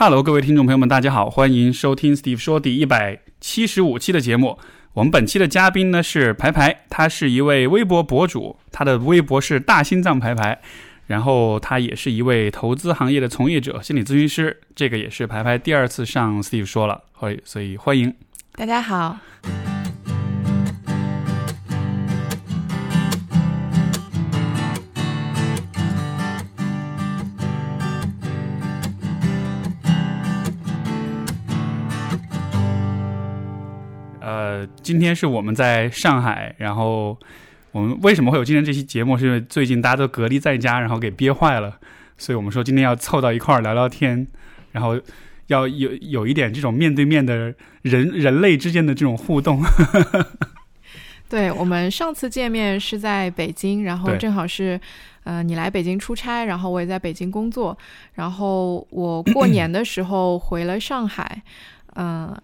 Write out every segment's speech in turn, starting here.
哈喽各位听众朋友们，大家好，欢迎收听 Steve 说第一百七十五期的节目。我们本期的嘉宾呢是排排，他是一位微博博主，他的微博是大心脏排排，然后他也是一位投资行业的从业者、心理咨询师。这个也是排排第二次上 Steve 说了，所以所以欢迎。大家好。呃，今天是我们在上海，然后我们为什么会有今天这期节目？是因为最近大家都隔离在家，然后给憋坏了，所以我们说今天要凑到一块儿聊聊天，然后要有有一点这种面对面的人 人类之间的这种互动。对我们上次见面是在北京，然后正好是，呃，你来北京出差，然后我也在北京工作，然后我过年的时候回了上海，嗯、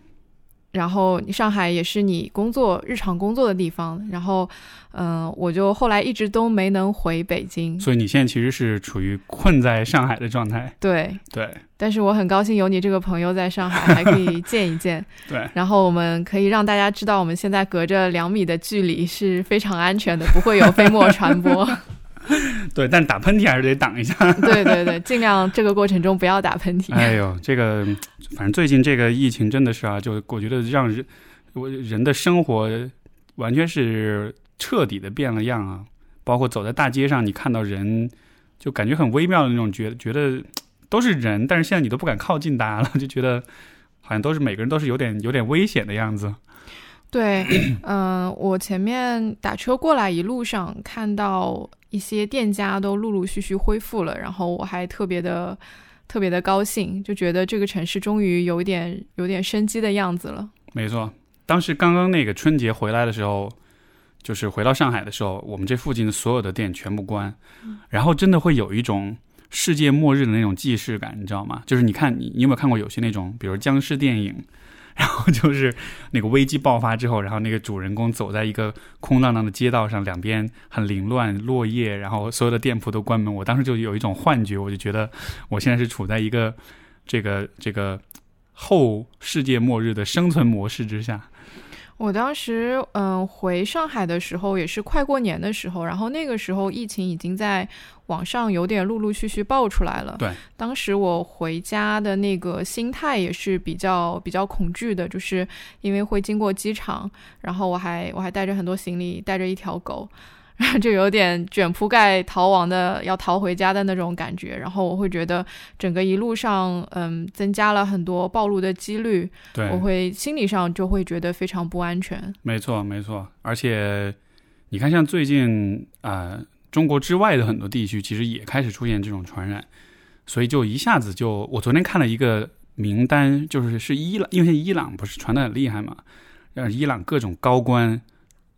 然后上海也是你工作日常工作的地方，然后，嗯、我就后来一直都没能回北京，所以你现在其实是处于困在上海的状态。对，对但是我很高兴有你这个朋友在上海，还可以见一见。对，然后我们可以让大家知道，我们现在隔着两米的距离是非常安全的，不会有飞沫传播。对，但打喷嚏还是得挡一下。对对对，尽量这个过程中不要打喷嚏。哎呦，这个反正最近这个疫情真的是啊，就我觉得让人我人的生活完全是彻底的变了样啊。包括走在大街上，你看到人，就感觉很微妙的那种觉觉得都是人，但是现在你都不敢靠近大家了，就觉得好像都是每个人都是有点有点危险的样子。对，嗯、我前面打车过来，一路上看到一些店家都陆陆续续恢复了，然后我还特别的特别的高兴，就觉得这个城市终于有一点有点生机的样子了。没错，当时刚刚那个春节回来的时候，就是回到上海的时候，我们这附近的所有的店全部关，然后真的会有一种世界末日的那种既视感，你知道吗？就是你看你你有没有看过有些那种，比如僵尸电影，然后就是那个危机爆发之后，然后那个主人公走在一个空荡荡的街道上，两边很凌乱，落叶，然后所有的店铺都关门。我当时就有一种幻觉，我就觉得我现在是处在一个这个这个后世界末日的生存模式之下。我当时嗯、回上海的时候也是快过年的时候，然后那个时候疫情已经在网上有点陆陆续续爆出来了。对，当时我回家的那个心态也是比较比较恐惧的，就是因为会经过机场，然后我还我还带着很多行李，带着一条狗。就有点卷铺盖逃亡的，要逃回家的那种感觉。然后我会觉得整个一路上，嗯，增加了很多暴露的几率。对，我会心理上就会觉得非常不安全。没错，没错。而且你看，像最近啊、呃中国之外的很多地区，其实也开始出现这种传染，所以就一下子就，我昨天看了一个名单，就是是伊朗，因为伊朗不是传的很厉害嘛，让伊朗各种高官，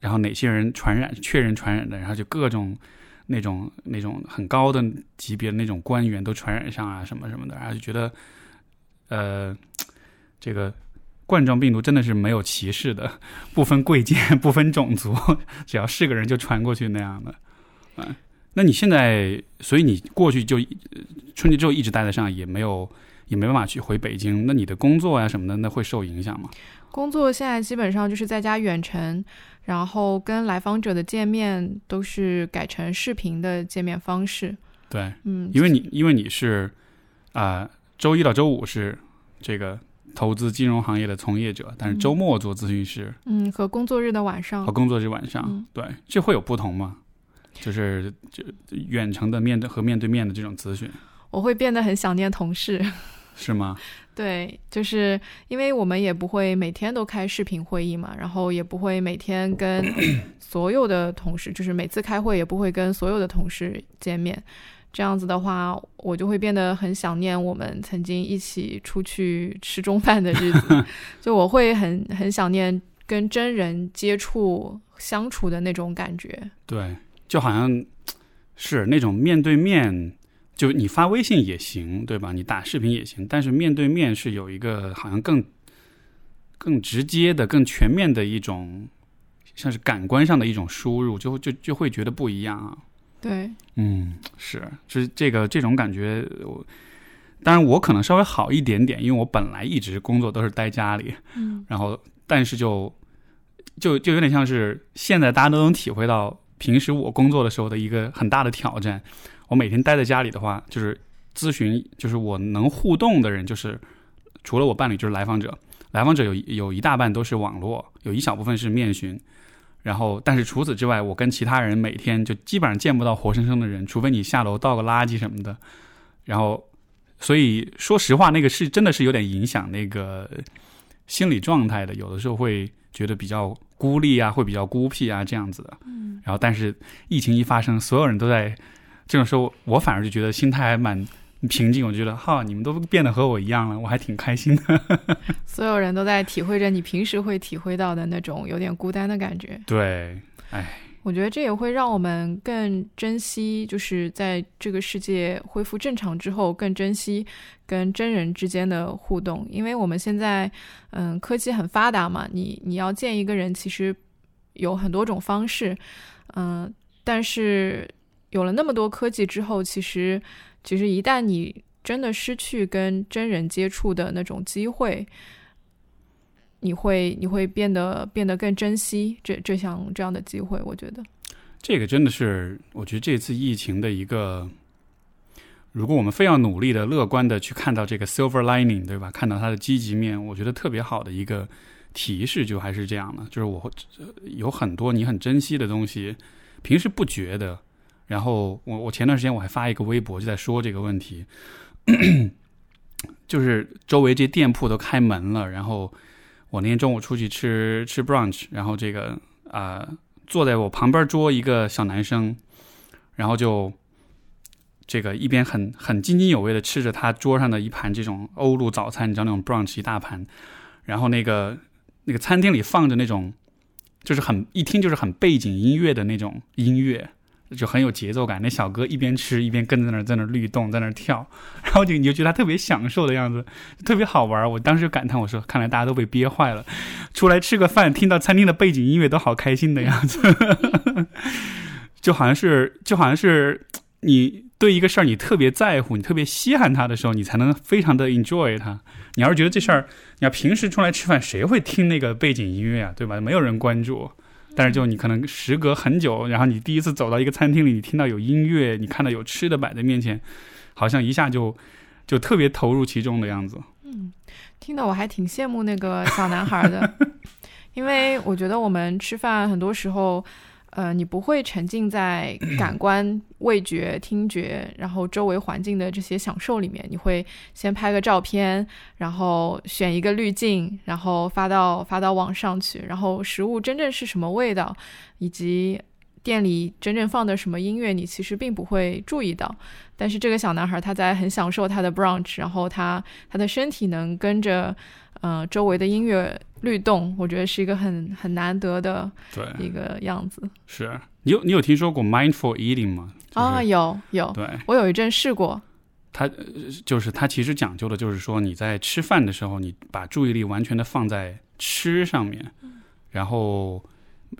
然后哪些人传染、确认传染的，然后就各种那种那种很高的级别的那种官员都传染上啊，什么什么的，然后就觉得，呃，这个。冠状病毒真的是没有歧视的，不分贵贱，不分种族，只要是个人就传过去那样的。嗯，那你现在，所以你过去就春节之后一直待在上，也没有也没办法去回北京。那你的工作呀什么的，那会受影响吗？工作现在基本上就是在家远程，然后跟来访者的见面都是改成视频的见面方式。对，嗯，因为你因为你是啊、周一到周五是这个投资金融行业的从业者，但是周末做咨询师嗯和工作日的晚上和，工作日晚上，嗯对，这会有不同吗？就是就远程的面对和面对面的这种咨询我会变得很想念同事。是吗？对，就是因为我们也不会每天都开视频会议嘛，然后也不会每天跟 所有的同事，就是每次开会也不会跟所有的同事见面。这样子的话，我就会变得很想念我们曾经一起出去吃中饭的日子，就我会很很想念跟真人接触相处的那种感觉。对，就好像 是那种面对面，就你发微信也行，对吧？你打视频也行，但是面对面是有一个好像更更直接的、更全面的一种，像是感官上的一种输入，就就就会觉得不一样啊。对，嗯，是，是这个这种感觉，我当然我可能稍微好一点点，因为我本来一直工作都是待家里，嗯然后但是就就就有点像是现在大家都能体会到，平时我工作的时候的一个很大的挑战。我每天待在家里的话，就是咨询，就是我能互动的人，就是除了我伴侣，就是来访者。来访者有有一大半都是网络，有一小部分是面询。然后，但是除此之外，我跟其他人每天就基本上见不到活生生的人，除非你下楼倒个垃圾什么的。然后，所以说实话，那个是真的是有点影响那个心理状态的。有的时候会觉得比较孤立啊，会比较孤僻啊这样子的。嗯然后，但是疫情一发生，所有人都在这种时候，我反而就觉得心态还蛮平静。我觉得哈，你们都变得和我一样了，我还挺开心的。所有人都在体会着你平时会体会到的那种有点孤单的感觉。对，哎，我觉得这也会让我们更珍惜，就是在这个世界恢复正常之后，更珍惜跟真人之间的互动。因为我们现在，嗯，科技很发达嘛，你你要见一个人，其实有很多种方式，嗯，但是有了那么多科技之后，其实其实一旦你真的失去跟真人接触的那种机会，你会你会变得变得更珍惜这这项这样的机会，我觉得。这个真的是，我觉得这次疫情的一个，如果我们非要努力的、乐观的去看到这个 silver lining，对吧？看到它的积极面，我觉得特别好的一个提示，就还是这样的，就是我会有很多你很珍惜的东西，平时不觉得。然后我我前段时间我还发一个微博，就在说这个问题，就是周围这些店铺都开门了，然后我那天中午出去吃吃 brunch，然后这个啊。呃坐在我旁边桌一个小男生，然后就这个一边很很津津有味的吃着他桌上的一盘这种欧陆早餐，你知道那种 brunch 一大盘，然后那个那个餐厅里放着那种就是很一听就是很背景音乐的那种音乐，就很有节奏感。那小哥一边吃一边跟在那儿在那儿律动，在那儿跳，然后就你就觉得他特别享受的样子，特别好玩。我当时就感叹我说，看来大家都被憋坏了。出来吃个饭，听到餐厅的背景音乐都好开心的样子，就好像是就好像是你对一个事儿你特别在乎，你特别稀罕它的时候，你才能非常的 enjoy 它。你要是觉得这事儿，你要平时出来吃饭，谁会听那个背景音乐啊？对吧？没有人关注。但是就你可能时隔很久，然后你第一次走到一个餐厅里，你听到有音乐，你看到有吃的摆在面前，好像一下就就特别投入其中的样子。嗯，听得我还挺羡慕那个小男孩的，因为我觉得我们吃饭很多时候，呃，你不会沉浸在 感官、味觉、听觉，然后周围环境的这些享受里面，你会先拍个照片，然后选一个滤镜，然后发到发到网上去，然后食物真正是什么味道，以及店里真正放的什么音乐，你其实并不会注意到。但是这个小男孩他在很享受他的 brunch，然后他他的身体能跟着呃周围的音乐律动，我觉得是一个很很难得的对，一个样子。是你有你有听说过 mindful eating 吗？就是、啊，有有，对，我有一阵试过。它呃就是它其实讲究的就是说你在吃饭的时候，你把注意力完全的放在吃上面，然后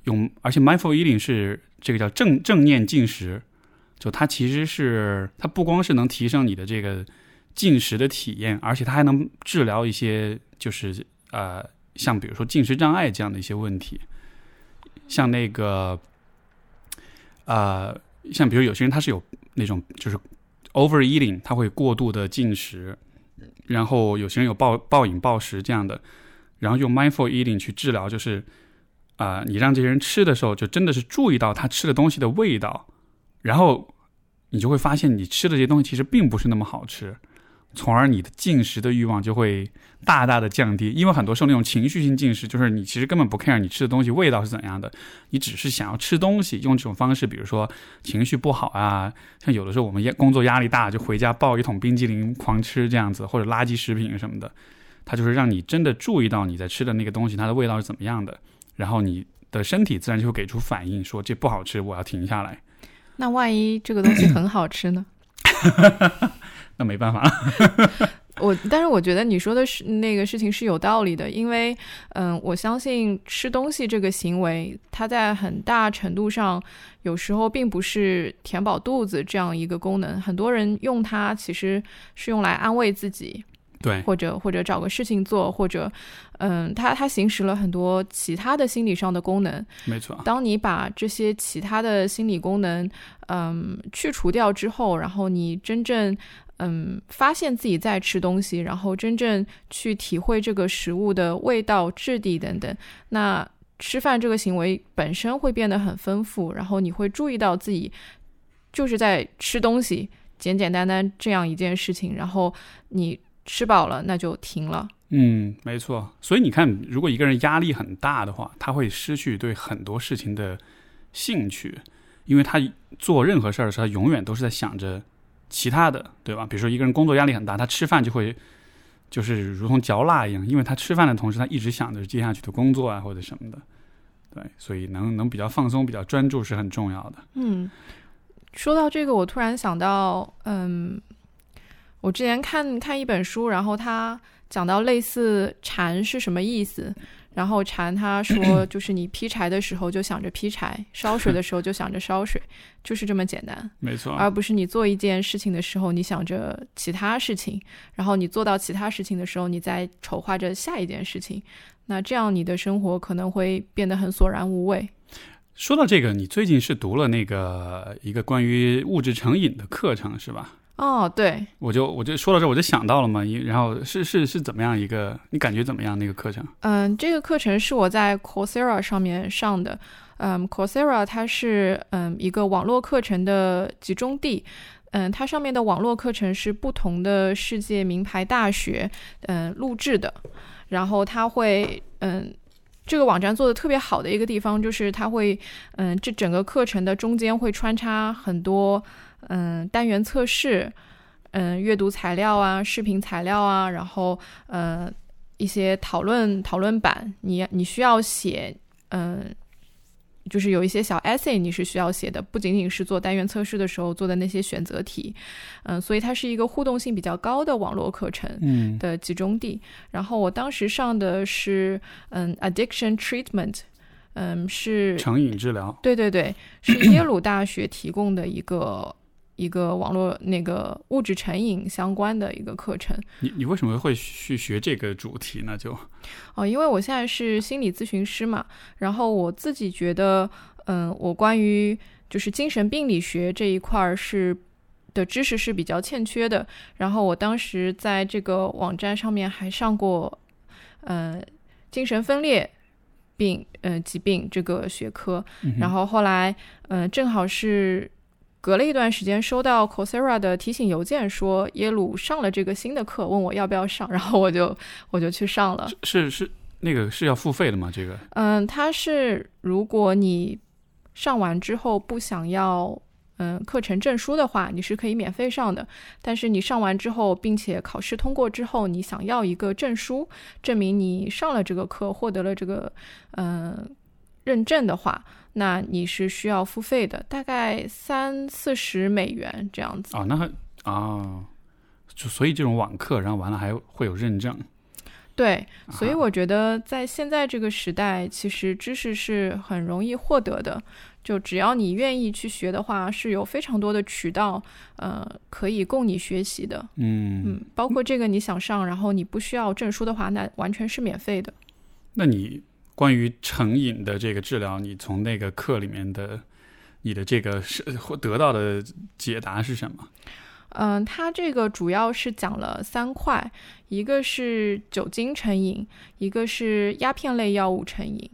用而且 mindful eating 是这个叫正正念进食，就它其实是它不光是能提升你的这个进食的体验，而且它还能治疗一些就是呃像比如说进食障碍这样的一些问题，像那个呃像比如有些人他是有那种就是 overeating，他会过度的进食，然后有些人有暴暴饮暴食这样的，然后用 mindful eating 去治疗，就是啊、你让这些人吃的时候，就真的是注意到他吃的东西的味道，然后你就会发现你吃的这些东西其实并不是那么好吃，从而你的进食的欲望就会大大的降低。因为很多时候那种情绪性进食，就是你其实根本不 care 你吃的东西味道是怎样的，你只是想要吃东西，用这种方式，比如说情绪不好啊，像有的时候我们压工作压力大，就回家抱一桶冰激凌狂吃这样子，或者垃圾食品什么的，它就是让你真的注意到你在吃的那个东西它的味道是怎么样的，然后你的身体自然就会给出反应，说这不好吃，我要停下来。那万一这个东西很好吃呢？那没办法了，我 我，但是我觉得你说的是那个事情是有道理的，因为，嗯，我相信吃东西这个行为，它在很大程度上，有时候并不是填饱肚子这样一个功能，很多人用它其实是用来安慰自己。对，或者或者找个事情做，或者，嗯，它它行使了很多其他的心理上的功能。没错。当你把这些其他的心理功能，嗯，去除掉之后，然后你真正，嗯，发现自己在吃东西，然后真正去体会这个食物的味道、质地等等，那吃饭这个行为本身会变得很丰富，然后你会注意到自己就是在吃东西，简简单单这样一件事情，然后你。吃饱了，那就停了。嗯，没错。所以你看，如果一个人压力很大的话，他会失去对很多事情的兴趣，因为他做任何事儿的时候，他永远都是在想着其他的，对吧？比如说一个人工作压力很大，他吃饭就会就是如同嚼蜡一样，因为他吃饭的同时，他一直想着接下去的工作啊或者什么的。对，所以能能比较放松、比较专注是很重要的。嗯，说到这个，我突然想到，嗯。我之前看看一本书，然后他讲到类似禅是什么意思，然后禅他说 就是你劈柴的时候就想着劈柴，烧水的时候就想着烧水，就是这么简单，没错，而不是你做一件事情的时候你想着其他事情，然后你做到其他事情的时候你在筹划着下一件事情，那这样你的生活可能会变得很索然无味。说到这个，你最近是读了那个一个关于物质成瘾的课程是吧？哦，对，我就我就说到这，我就想到了嘛，然后是是是怎么样一个，你感觉怎么样那个课程？嗯，这个课程是我在 Coursera 上面上的，嗯，Coursera 它是嗯一个网络课程的集中地，嗯，它上面的网络课程是不同的世界名牌大学嗯录制的，然后它会嗯这个网站做的特别好的一个地方就是它会嗯这整个课程的中间会穿插很多。嗯，单元测试，嗯，阅读材料啊，视频材料啊，然后呃，一些讨论讨论版，你你需要写，嗯，就是有一些小 essay 你是需要写的，不仅仅是做单元测试的时候做的那些选择题，嗯，所以它是一个互动性比较高的网络课程的集中地。然后我当时上的是嗯，addiction treatment，嗯，是成瘾治疗，对对对，是耶鲁大学提供的一个。一个网络那个物质成瘾相关的一个课程，你你为什么会去学这个主题呢？就哦，因为我现在是心理咨询师嘛，然后我自己觉得，嗯，我关于就是精神病理学这一块儿是的知识是比较欠缺的。然后我当时在这个网站上面还上过，呃，精神分裂病呃疾病这个学科，然后后来嗯，正好是。隔了一段时间，收到 Coursera 的提醒邮件，说耶鲁上了这个新的课，问我要不要上，然后我就我就去上了。是是，那个是要付费的吗？这个？嗯，它是如果你上完之后不想要嗯课程证书的话，你是可以免费上的。但是你上完之后，并且考试通过之后，你想要一个证书，证明你上了这个课，获得了这个嗯认证的话。那你是需要付费的，大概三四十美元这样子啊？那还啊，就所以这种网课，然后完了还会有认证。对，所以我觉得在现在这个时代，其实知识是很容易获得的。就只要你愿意去学的话，是有非常多的渠道，呃，可以供你学习的。嗯嗯，包括这个你想上，然后你不需要证书的话，那完全是免费的。那你？关于成瘾的这个治疗，你从那个课里面的你的这个是得到的解答是什么？嗯，它这个主要是讲了三块，一个是酒精成瘾，一个是鸦片类药物成瘾，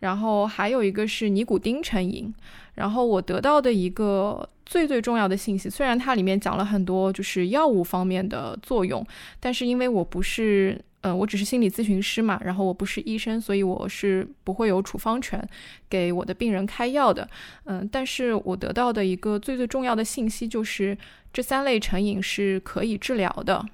然后还有一个是尼古丁成瘾。然后我得到的一个最最重要的信息，虽然它里面讲了很多就是药物方面的作用，但是因为我不是。嗯，我只是心理咨询师嘛，然后我不是医生，所以我是不会有处方权给我的病人开药的。嗯，但是我得到的一个最最重要的信息就是，这三类成瘾是可以治疗的。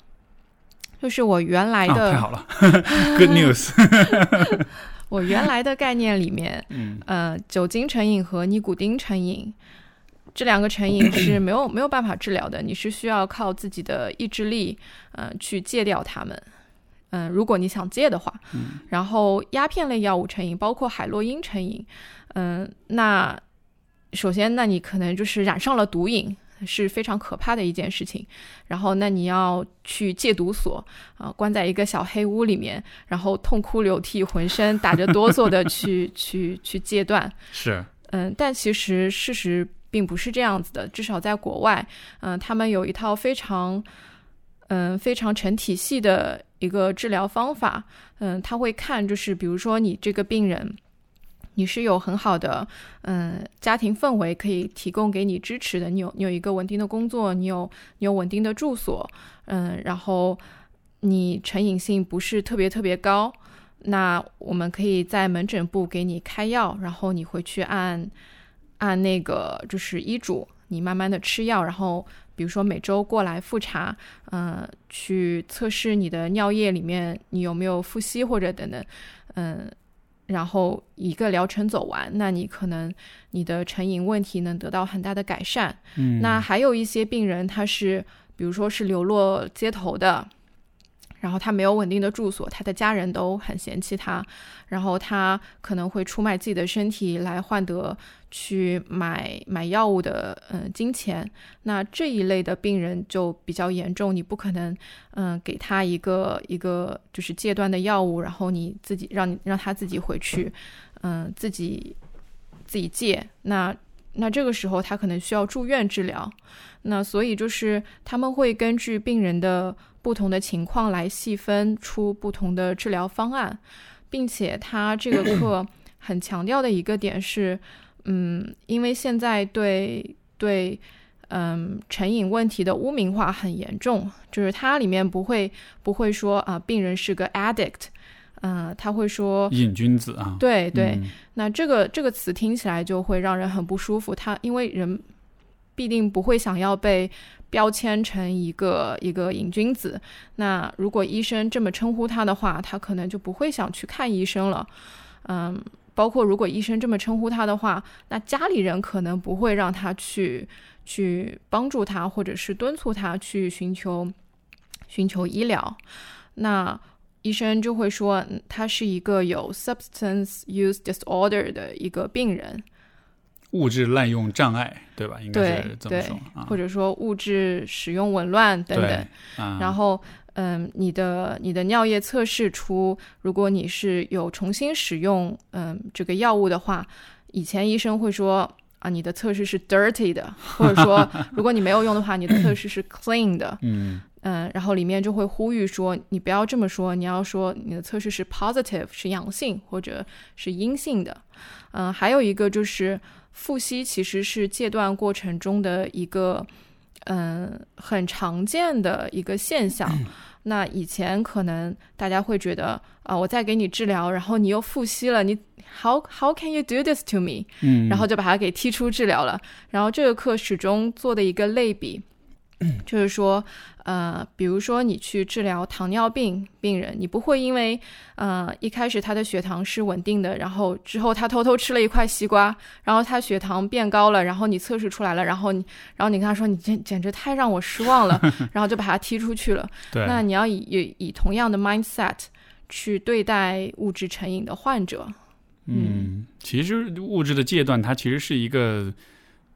就是我原来的太好了，Good news。我原来的概念里面，嗯，呃，酒精成瘾和尼古丁成瘾这两个成瘾是没有没有办法治疗的，你是需要靠自己的意志力，嗯、去戒掉它们。嗯，如果你想戒的话，嗯然后鸦片类药物成瘾，包括海洛因成瘾，嗯，那首先，那你可能就是染上了毒瘾，是非常可怕的一件事情。然后，那你要去戒毒所啊、关在一个小黑屋里面，然后痛哭流涕，浑身打着哆嗦的去 去去戒断。是，嗯，但其实事实并不是这样子的，至少在国外，嗯、他们有一套非常，嗯、非常成体系的一个治疗方法，嗯、他会看，就是比如说你这个病人。你是有很好的，嗯，家庭氛围可以提供给你支持的。你有你有一个稳定的工作，你有你有稳定的住所，嗯，然后你成瘾性不是特别特别高，那我们可以在门诊部给你开药，然后你回去按按那个就是医嘱，你慢慢的吃药，然后比如说每周过来复查，嗯、去测试你的尿液里面你有没有复吸或者等等，嗯、然后一个疗程走完，那你可能你的成瘾问题能得到很大的改善。嗯，那还有一些病人，他是比如说是流落街头的，然后他没有稳定的住所，他的家人都很嫌弃他，然后他可能会出卖自己的身体来换得去买买药物的嗯、金钱。那这一类的病人就比较严重，你不可能嗯、给他一个一个就是戒断的药物，然后你自己让你让他自己回去嗯、自己自己戒。那那这个时候他可能需要住院治疗。那所以就是他们会根据病人的不同的情况来细分出不同的治疗方案，并且他这个课 很强调的一个点是，嗯，因为现在对对。嗯，成瘾问题的污名化很严重，就是它里面不会不会说啊、病人是个 addict，嗯、他会说瘾君子啊，对对，嗯那这个这个词听起来就会让人很不舒服。他因为人必定不会想要被标签成一个一个瘾君子。那如果医生这么称呼他的话，他可能就不会想去看医生了。嗯，包括如果医生这么称呼他的话，那家里人可能不会让他去去帮助他，或者是敦促他去寻求寻求医疗。那医生就会说，他是一个有 substance use disorder 的一个病人，物质滥用障碍，对吧？应该对是这么说啊。或者说物质使用紊乱等等。然后，嗯，你的你的尿液测试出，如果你是有重新使用嗯这个药物的话，以前医生会说啊，你的测试是 dirty 的，或者说 如果你没有用的话，你的测试是 clean 的。嗯嗯，然后里面就会呼吁说，你不要这么说，你要说你的测试是 positive，是阳性或者是阴性的。嗯，还有一个就是腹吸其实是戒断过程中的一个嗯很常见的一个现象。那以前可能大家会觉得啊，我在给你治疗，然后你又复吸了，你 how how can you do this to me？嗯，然后就把它给踢出治疗了。然后这个课始终做的一个类比，就是说，呃，比如说你去治疗糖尿病病人，你不会因为呃一开始他的血糖是稳定的，然后之后他偷偷吃了一块西瓜，然后他血糖变高了，然后你测试出来了，然后你然后你跟他说你简简直太让我失望了，然后就把他踢出去了。对，那你要以以以同样的 mindset 去对待物质成瘾的患者。嗯，其实物质的戒断，它其实是一个，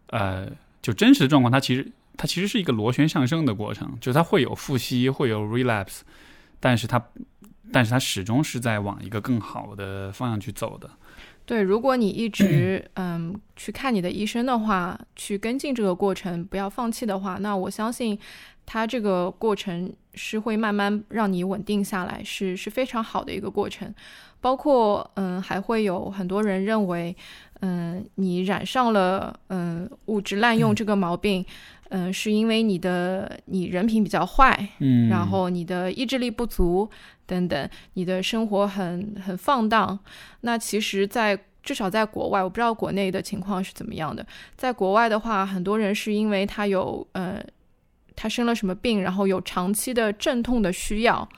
呃，就真实的状况，它其实它其实是一个螺旋上升的过程，就是它会有复吸，会有 relapse，但是它，但是它始终是在往一个更好的方向去走的。对，如果你一直 嗯去看你的医生的话，去跟进这个过程，不要放弃的话，那我相信它这个过程是会慢慢让你稳定下来，是是非常好的一个过程。包括嗯，还会有很多人认为，嗯，你染上了嗯物质滥用这个毛病，嗯，是因为你的你人品比较坏，嗯，然后你的意志力不足等等，你的生活很很放荡。那其实在，至少在国外，我不知道国内的情况是怎么样的。在国外的话，很多人是因为他有呃，他生了什么病，然后有长期的阵痛的需要。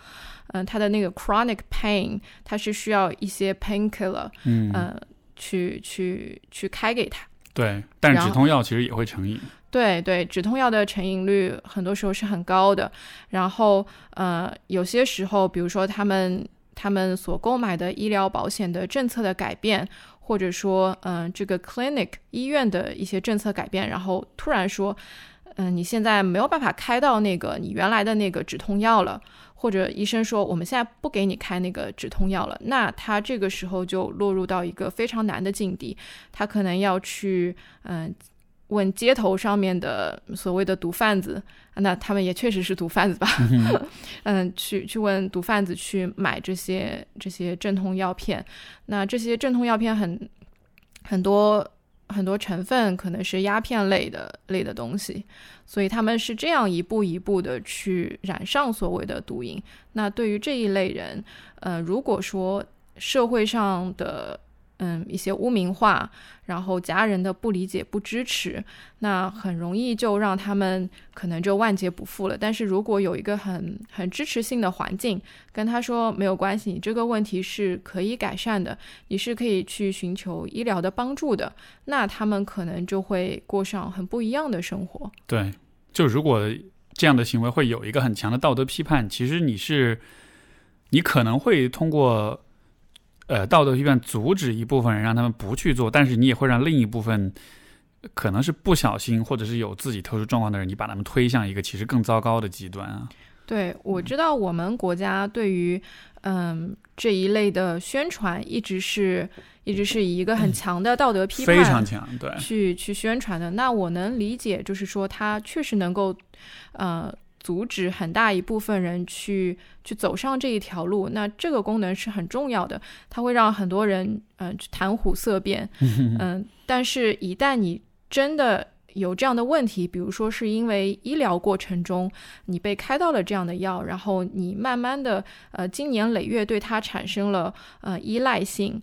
嗯、他的那个 chronic pain，他是需要一些 painkiller，嗯呃，去去去开给他，对，但是止痛药其实也会成瘾。对对，止痛药的成瘾率很多时候是很高的。然后呃，有些时候，比如说他们他们所购买的医疗保险的政策的改变，或者说嗯、这个 clinic 医院的一些政策改变，然后突然说，嗯、你现在没有办法开到那个你原来的那个止痛药了。或者医生说我们现在不给你开那个止痛药了，那他这个时候就落入到一个非常难的境地，他可能要去嗯、问街头上面的所谓的毒贩子，那他们也确实是毒贩子吧？嗯，去去问毒贩子去买这些这些镇痛药片，那这些镇痛药片很很多很多成分可能是鸦片类的类的东西，所以他们是这样一步一步的去染上所谓的毒瘾。那对于这一类人，呃，如果说社会上的嗯一些污名化，然后家人的不理解、不支持，那很容易就让他们可能就万劫不复了。但是如果有一个很很支持性的环境，跟他说没有关系，你这个问题是可以改善的，你是可以去寻求医疗的帮助的，那他们可能就会过上很不一样的生活。对，就如果这样的行为会有一个很强的道德批判，其实你是你可能会通过呃道德批判阻止一部分人让他们不去做，但是你也会让另一部分可能是不小心或者是有自己特殊状况的人，你把他们推向一个其实更糟糕的极端啊。对，我知道我们国家对于嗯这一类的宣传一直是一直是以一个很强的道德批判非常强，对，去去宣传的。那我能理解，就是说他确实能够呃阻止很大一部分人去去走上这一条路。那这个功能是很重要的，它会让很多人嗯、呃、谈虎色变，嗯、但是一旦你真的有这样的问题，比如说是因为医疗过程中你被开到了这样的药，然后你慢慢的呃经年累月对它产生了呃依赖性，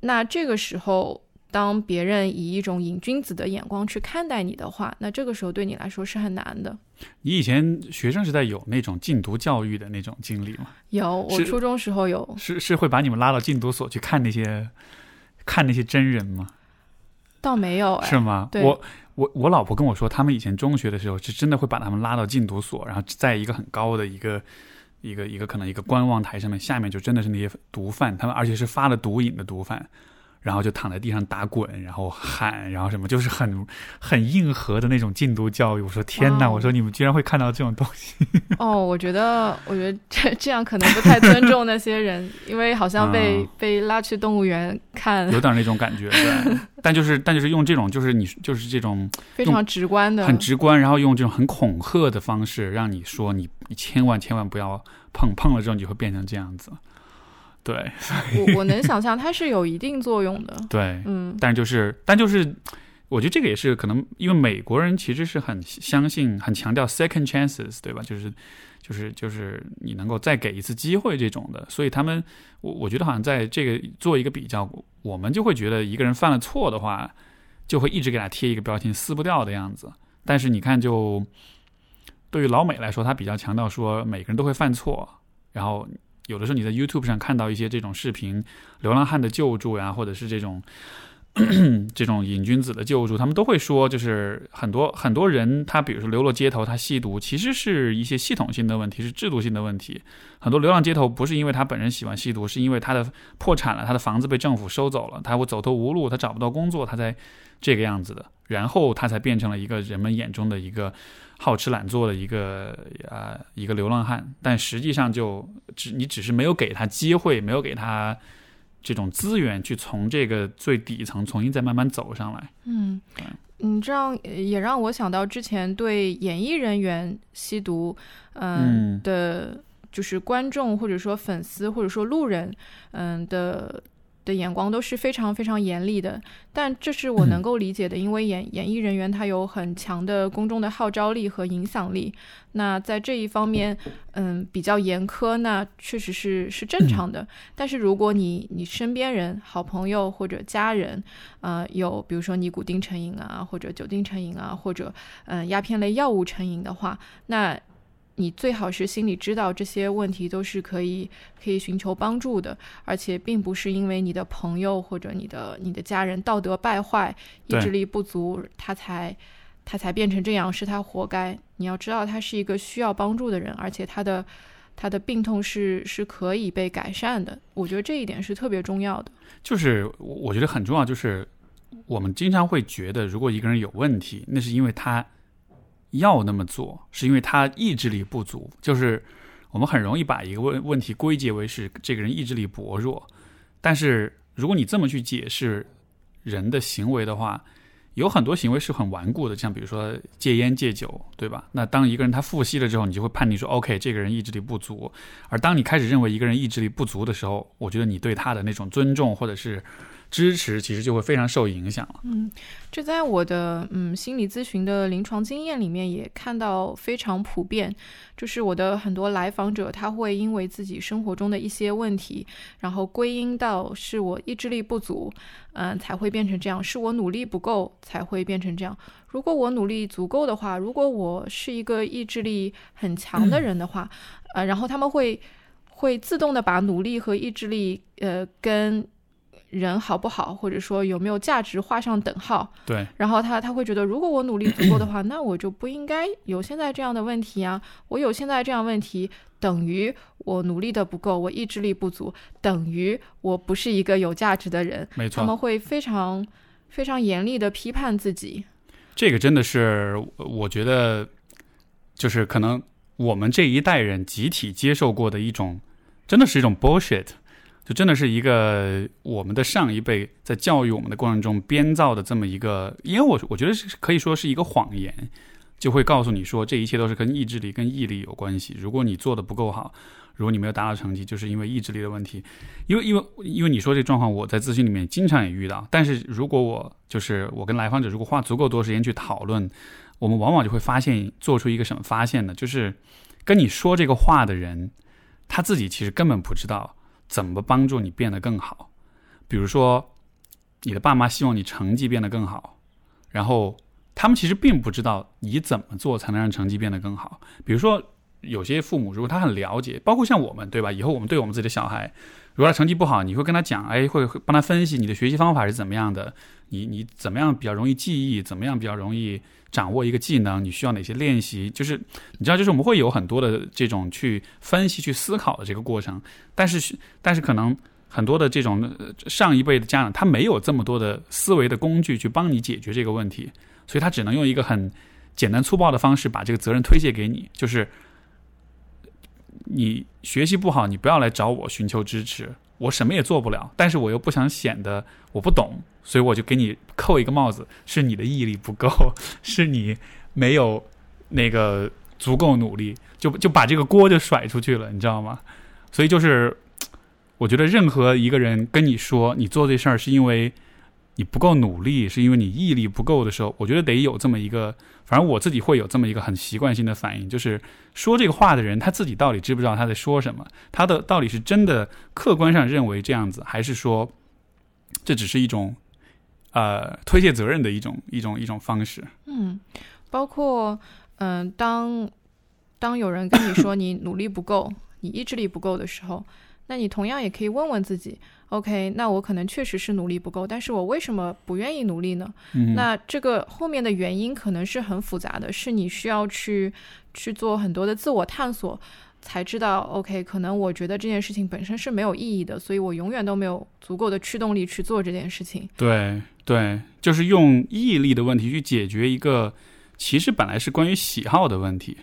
那这个时候当别人以一种瘾君子的眼光去看待你的话，那这个时候对你来说是很难的。你以前学生时代有那种禁毒教育的那种经历吗？有，我初中时候有，是是会把你们拉到禁毒所去看那些看那些真人吗？倒没有哎，是吗？对我我我老婆跟我说，他们以前中学的时候是真的会把他们拉到禁毒所，然后在一个很高的一个一个一个可能一个观望台上面，下面就真的是那些毒贩，他们而且是发了毒瘾的毒贩。然后就躺在地上打滚，然后喊，然后什么，就是很很硬核的那种禁毒教育。我说天哪！哇哦我说你们居然会看到这种东西，哦，我觉得，我觉得这这样可能不太尊重那些人，因为好像被、啊被拉去动物园看，有点那种 感觉。对，但就是但就是用这种就是你就是这种 非常直观的，很直观，然后用这种很恐吓的方式让你说你你千万千万不要碰，碰了之后你就会变成这样子。对我我能想象它是有一定作用的。对，嗯，但就是但就是，我觉得这个也是可能，因为美国人其实是很相信、很强调 second chances，对吧？就是就是就是你能够再给一次机会这种的，所以他们我我觉得好像在这个做一个比较，我们就会觉得一个人犯了错的话，就会一直给他贴一个标签，撕不掉的样子。但是你看就，对于老美来说，他比较强调说每个人都会犯错，然后有的时候你在 YouTube 上看到一些这种视频，流浪汉的救助呀，或者是这种 这种瘾君子的救助，他们都会说，就是很多很多人，他比如说流落街头，他吸毒，其实是一些系统性的问题，是制度性的问题。很多流浪街头不是因为他本人喜欢吸毒，是因为他的破产了，他的房子被政府收走了，他会走投无路，他找不到工作，他才这个样子的，然后他才变成了一个人们眼中的一个好吃懒做的一个啊、一个流浪汉。但实际上就只你只是没有给他机会，没有给他。这种资源去从这个最底层重新再慢慢走上来。嗯对，嗯，这样也让我想到之前对演艺人员吸毒，嗯嗯的，就是观众或者说粉丝或者说路人，嗯的的眼光都是非常非常严厉的。但这是我能够理解的，因为演演艺人员他有很强的公众的号召力和影响力。那在这一方面，嗯，比较严苛，那确实是是正常的。但是如果你你身边人、好朋友或者家人，呃，有比如说尼古丁成瘾啊，或者酒精成瘾啊，或者嗯、呃鸦片类药物成瘾的话，那你最好是心里知道这些问题都是可以可以寻求帮助的，而且并不是因为你的朋友或者你的你的家人道德败坏、意志力不足，他才他才变成这样，是他活该。你要知道，他是一个需要帮助的人，而且他的他的病痛是是可以被改善的。我觉得这一点是特别重要的。就是我我觉得很重要，就是我们经常会觉得，如果一个人有问题，那是因为他要那么做，是因为他意志力不足。就是我们很容易把一个问问题归结为是这个人意志力薄弱，但是如果你这么去解释人的行为的话，有很多行为是很顽固的，像比如说戒烟戒酒，对吧？那当一个人他复吸了之后，你就会判定说，OK，这个人意志力不足。而当你开始认为一个人意志力不足的时候，我觉得你对他的那种尊重或者是支持，其实就会非常受影响了。嗯，这在我的嗯心理咨询的临床经验里面也看到非常普遍，就是我的很多来访者他会因为自己生活中的一些问题，然后归因到是我意志力不足，嗯、才会变成这样，是我努力不够才会变成这样。如果我努力足够的话，如果我是一个意志力很强的人的话，呃，然后他们会会自动的把努力和意志力呃跟人好不好，或者说有没有价值画上等号。对，然后他他会觉得，如果我努力足够的话，那我就不应该有现在这样的问题啊！我有现在这样问题，等于我努力的不够，我意志力不足，等于我不是一个有价值的人。没错他们，会非常非常严厉的批判自己。这个真的是我觉得，就是可能我们这一代人集体接受过的一种，真的是一种 bullshit。真的是一个我们的上一辈在教育我们的过程中编造的这么一个，因为我我觉得是可以说是一个谎言，就会告诉你说这一切都是跟意志力、跟毅力有关系。如果你做的不够好，如果你没有达到成绩，就是因为意志力的问题。因为因为因为你说这状况，我在咨询里面经常也遇到。但是如果我就是我跟来访者如果花足够多时间去讨论，我们往往就会发现做出一个什么发现呢？就是跟你说这个话的人，他自己其实根本不知道。怎么帮助你变得更好？比如说，你的爸妈希望你成绩变得更好，然后他们其实并不知道你怎么做才能让成绩变得更好。比如说，有些父母如果他很了解，包括像我们，对吧？以后我们对我们自己的小孩，如果他成绩不好，你会跟他讲，哎，会会帮他分析你的学习方法是怎么样的，你你怎么样比较容易记忆，怎么样比较容易掌握一个技能，你需要哪些练习？就是你知道，就是我们会有很多的这种去分析、去思考的这个过程，但是但是可能很多的这种上一辈的家长，他没有这么多的思维的工具去帮你解决这个问题，所以他只能用一个很简单粗暴的方式把这个责任推卸给你，就是你学习不好，你不要来找我寻求支持，我什么也做不了，但是我又不想显得我不懂，所以我就给你扣一个帽子，是你的毅力不够，是你没有那个足够努力，就就把这个锅就甩出去了，你知道吗？所以就是，我觉得任何一个人跟你说你做这事儿是因为你不够努力，是因为你毅力不够的时候，我觉得得有这么一个，反正我自己会有这么一个很习惯性的反应，就是说这个话的人他自己到底知不知道他在说什么？他的到底是真的客观上认为这样子，还是说这只是一种呃推卸责任的一种一种一种方式？嗯，包括嗯、当当有人跟你说你努力不够，你意志力不够的时候，那你同样也可以问问自己，OK，那我可能确实是努力不够，但是我为什么不愿意努力呢？嗯，那这个后面的原因可能是很复杂的，是你需要去去做很多的自我探索，才知道 OK，可能我觉得这件事情本身是没有意义的，所以我永远都没有足够的驱动力去做这件事情。对对，就是用毅力的问题去解决一个其实本来是关于喜好的问题，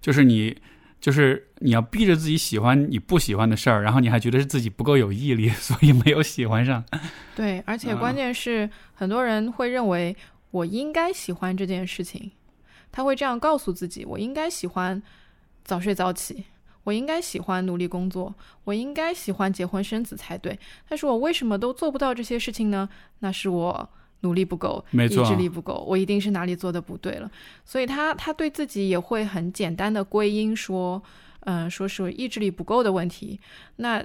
就是你就是你要逼着自己喜欢你不喜欢的事儿，然后你还觉得是自己不够有毅力，所以没有喜欢上。对，而且关键是很多人会认为我应该喜欢这件事情，他会这样告诉自己：我应该喜欢早睡早起，我应该喜欢努力工作，我应该喜欢结婚生子才对。但是我为什么都做不到这些事情呢？那是我努力不够，没错意志力不够，我一定是哪里做的不对了。所以他他对自己也会很简单的归因说，嗯、说是意志力不够的问题。那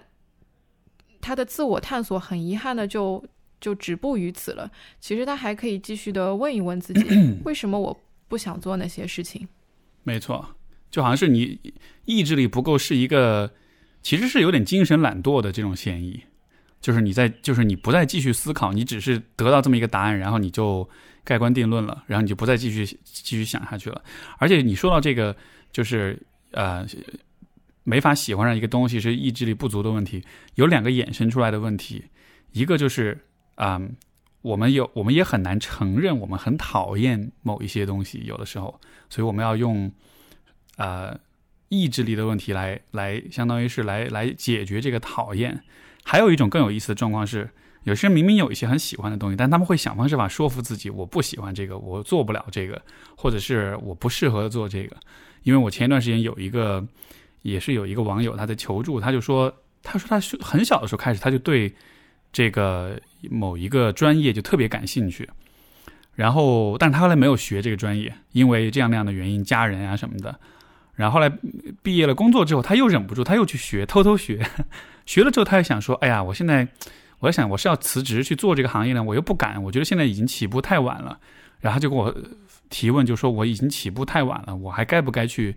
他的自我探索很遗憾的就就止步于此了。其实他还可以继续的问一问自己，为什么我不想做那些事情？没错，就好像是你意志力不够，是一个其实是有点精神懒惰的这种嫌疑。就是你在，就是你不再继续思考，你只是得到这么一个答案，然后你就盖棺定论了，然后你就不再继续继续想下去了。而且你说到这个，就是呃，没法喜欢上一个东西是意志力不足的问题，有两个衍生出来的问题，一个就是啊，我们有我们也很难承认我们很讨厌某一些东西，有的时候，所以我们要用呃意志力的问题来来，相当于是来来解决这个讨厌。还有一种更有意思的状况是，有些人明明有一些很喜欢的东西，但他们会想方设法说服自己，我不喜欢这个，我做不了这个，或者是我不适合做这个。因为我前一段时间有一个，也是有一个网友他在求助，他就说，他说他很小的时候开始，他就对这个某一个专业就特别感兴趣，然后，但他后来没有学这个专业，因为这样那样的原因，家人啊什么的。然后来毕业了工作之后，他又忍不住，他又去学，偷偷学。学了之后，他又想说：“哎呀，我现在，我在想，我是要辞职去做这个行业呢，我又不敢，我觉得现在已经起步太晚了。”然后就跟我提问，就说：“我已经起步太晚了，我还该不该去？”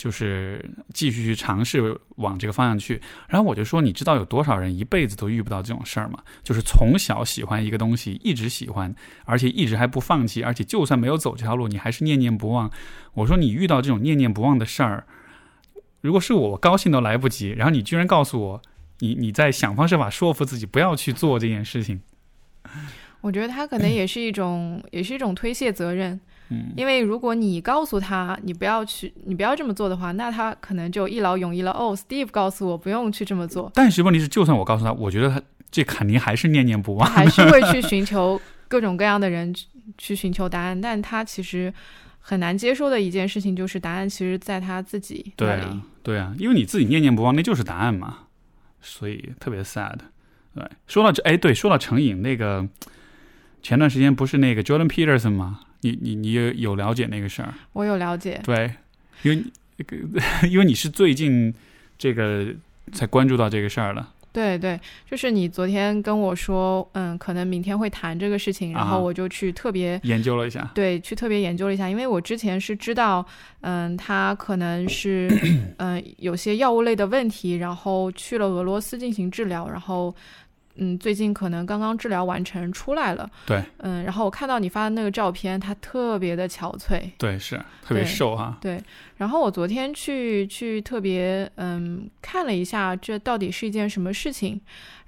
就是继续去尝试往这个方向去，然后我就说，你知道有多少人一辈子都遇不到这种事儿吗？就是从小喜欢一个东西，一直喜欢，而且一直还不放弃，而且就算没有走这条路，你还是念念不忘。我说你遇到这种念念不忘的事儿，如果是我，高兴都来不及。然后你居然告诉我，你你在想方设法说服自己不要去做这件事情。我觉得他可能也是一种，也是一种推卸责任。嗯，因为如果你告诉他你不要去，你不要这么做的话，那他可能就一劳永逸了。哦，Steve 告诉我不用去这么做。但是问题是，就算我告诉他，我觉得他这肯定还是念念不忘，还是会去寻求各种各样的人去寻求答案。但他其实很难接受的一件事情就是，答案其实在他自己那里。对啊，对啊，因为你自己念念不忘，那就是答案嘛。所以特别 sad。对，说到这，哎，对，说到成瘾，那个前段时间不是那个 Jordan Peterson 吗？你你你有有了解那个事儿？我有了解。对，因为 因为你是最近这个才关注到这个事儿了。对对，就是你昨天跟我说，嗯，可能明天会谈这个事情，然后我就去特别研究了一下。对，去特别研究了一下，因为我之前是知道，嗯，他可能是 嗯有些药物类的问题，然后去了俄罗斯进行治疗，然后。嗯，最近可能刚刚治疗完成出来了。对，嗯，然后我看到你发的那个照片，他特别的憔悴。对，是特别瘦哈。对，然后我昨天去去特别嗯看了一下，这到底是一件什么事情，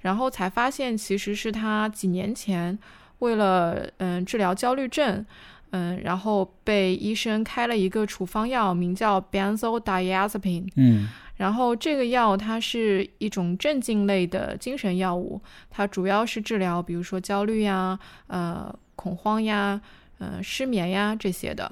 然后才发现其实是他几年前为了嗯治疗焦虑症，嗯，然后被医生开了一个处方药，名叫 benzodiazepine。嗯。然后这个药它是一种镇静类的精神药物，它主要是治疗比如说焦虑呀、呃恐慌呀、呃失眠呀这些的。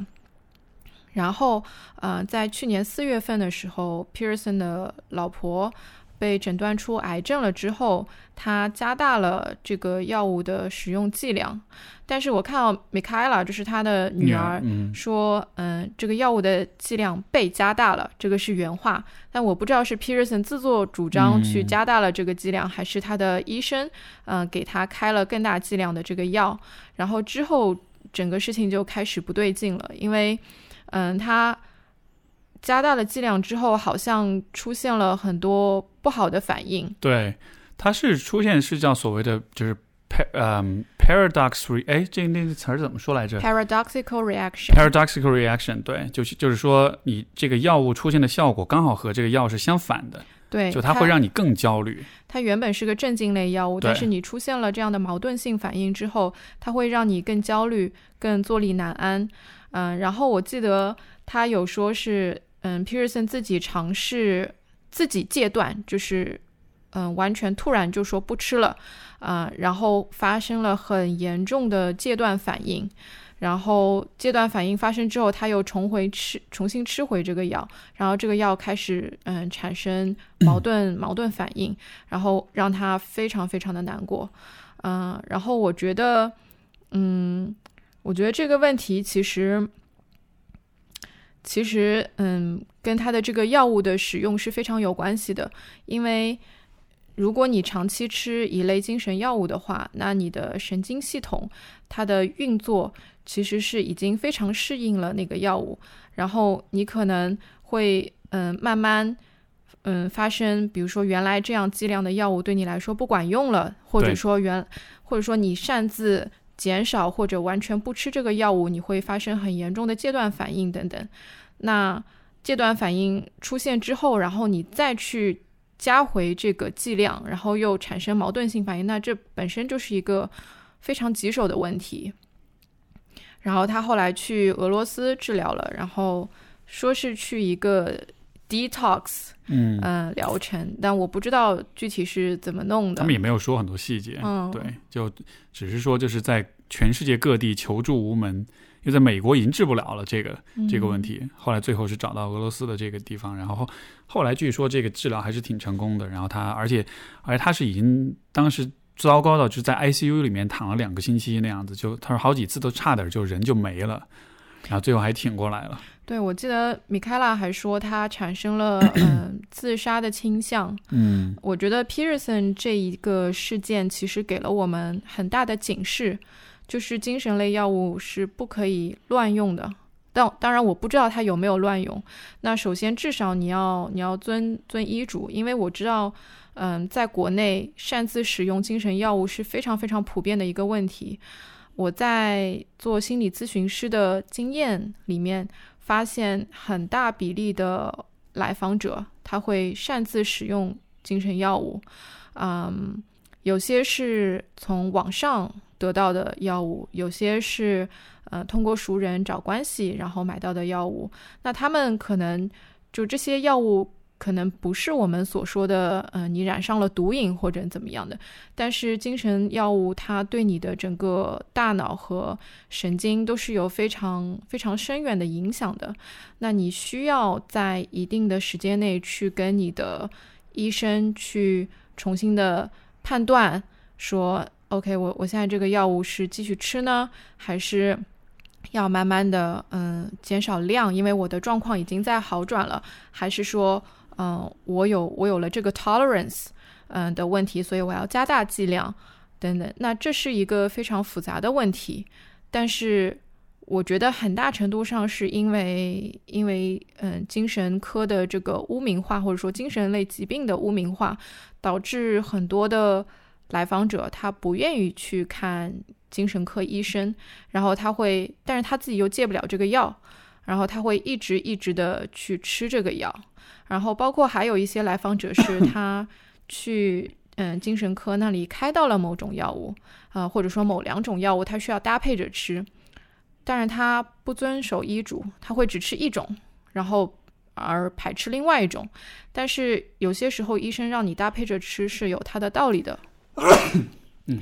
然后呃在去年四月份的时候，Pearson 的老婆。被诊断出癌症了之后，他加大了这个药物的使用剂量。但是我看到 Michaela，就是他的女儿，说，嗯，这个药物的剂量被加大了，这个是原话。但我不知道是 Pearson 自作主张去加大了这个剂量，还是他的医生，嗯，给他开了更大剂量的这个药。然后之后整个事情就开始不对劲了，因为，嗯，他。加大了剂量之后，好像出现了很多不好的反应。对，它是出现是叫所谓的就是 par 嗯 paradox re 哎，这那个词儿怎么说来着？paradoxical reaction。paradoxical reaction，对，就是就是说你这个药物出现的效果刚好和这个药是相反的。对，就它会让你更焦虑。它原本是个镇静类药物，但是你出现了这样的矛盾性反应之后，它会让你更焦虑、更坐立难安。嗯，然后我记得他有说是。嗯，Pearson 自己尝试自己戒断，就是嗯，完全突然就说不吃了，啊，然后发生了很严重的戒断反应，然后戒断反应发生之后，他又重回吃，重新吃回这个药，然后这个药开始嗯产生矛盾矛盾反应，然后让他非常非常的难过，嗯，然后我觉得，嗯，我觉得这个问题其实。其实，嗯，跟他的这个药物的使用是非常有关系的。因为如果你长期吃一类精神药物的话，那你的神经系统它的运作其实是已经非常适应了那个药物，然后你可能会嗯慢慢嗯发生，比如说原来这样剂量的药物对你来说不管用了，或者说原或者说你擅自减少或者完全不吃这个药物，你会发生很严重的戒断反应等等。那戒断反应出现之后，然后你再去加回这个剂量，然后又产生矛盾性反应，那这本身就是一个非常棘手的问题。然后他后来去俄罗斯治疗了，然后说是去一个 detox 嗯，嗯、疗程，但我不知道具体是怎么弄的他们。也没有说很多细节，嗯，对，就只是说就是在全世界各地求助无门，因为在美国已经治不了了这个这个问题。后来最后是找到俄罗斯的这个地方，然后后后来据说这个治疗还是挺成功的，然后他而且而且他是已经当时糟糕到就在 ICU 里面躺了两个星期那样子，就他说好几次都差点就人就没了，然后最后还挺过来了，对，我记得米开拉还说他产生了嗯、自杀的倾向。嗯我觉得 Peterson 这一个事件其实给了我们很大的警示，就是精神类药物是不可以乱用的。但当然我不知道他有没有乱用。那首先至少你要你要遵遵医嘱，因为我知道，嗯，在国内擅自使用精神药物是非常非常普遍的一个问题。我在做心理咨询师的经验里面，发现很大比例的来访者他会擅自使用精神药物，嗯，有些是从网上得到的药物，有些是呃通过熟人找关系然后买到的药物。那他们可能就这些药物可能不是我们所说的呃你染上了毒瘾或者怎么样的，但是精神药物它对你的整个大脑和神经都是有非常非常深远的影响的。那你需要在一定的时间内去跟你的医生去重新的判断，说 OK，我我现在这个药物是继续吃呢，还是要慢慢的嗯减少量，因为我的状况已经在好转了，还是说嗯我有我有了这个 tolerance 嗯的问题，所以我要加大剂量等等。那这是一个非常复杂的问题，但是。我觉得很大程度上是因为，因为嗯，精神科的这个污名化，或者说精神类疾病的污名化，导致很多的来访者他不愿意去看精神科医生，然后他会，但是他自己又戒不了这个药，然后他会一直一直的去吃这个药，然后包括还有一些来访者是 他去嗯精神科那里开到了某种药物，啊、或者说某两种药物，他需要搭配着吃。但是他不遵守医嘱，他会只吃一种，然后而排斥另外一种。但是有些时候，医生让你搭配着吃是有他的道理的。嗯，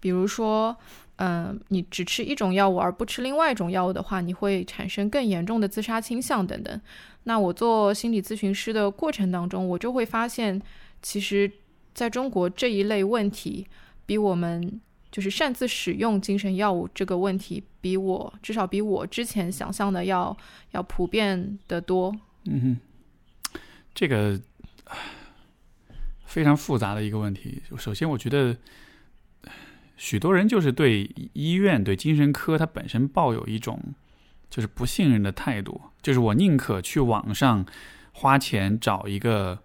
比如说，嗯、你只吃一种药物而不吃另外一种药物的话，你会产生更严重的自杀倾向等等。那我做心理咨询师的过程当中，我就会发现，其实在中国这一类问题比我们就是擅自使用精神药物这个问题，比我至少比我之前想象的要要普遍的多。嗯哼，这个非常复杂的一个问题。首先，我觉得许多人就是对医院、对精神科，它本身抱有一种就是不信任的态度，就是我宁可去网上花钱找一个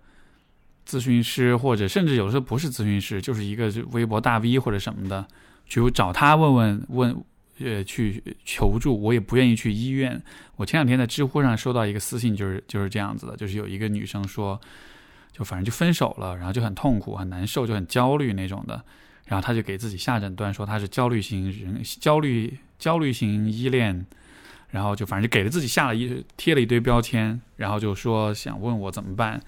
咨询师，或者甚至有时候不是咨询师，就是一个微博大 V 或者什么的，去找他问问问。呃，去求助，我也不愿意去医院。我前两天在知乎上收到一个私信，就是就是这样子的，就是有一个女生说，就反正就分手了，然后就很痛苦、很难受，就很焦虑那种的。然后她就给自己下诊断说她是焦虑型人焦虑焦虑型依恋，然后就反正就给了自己下了一贴了一堆标签，然后就说想问我怎么办。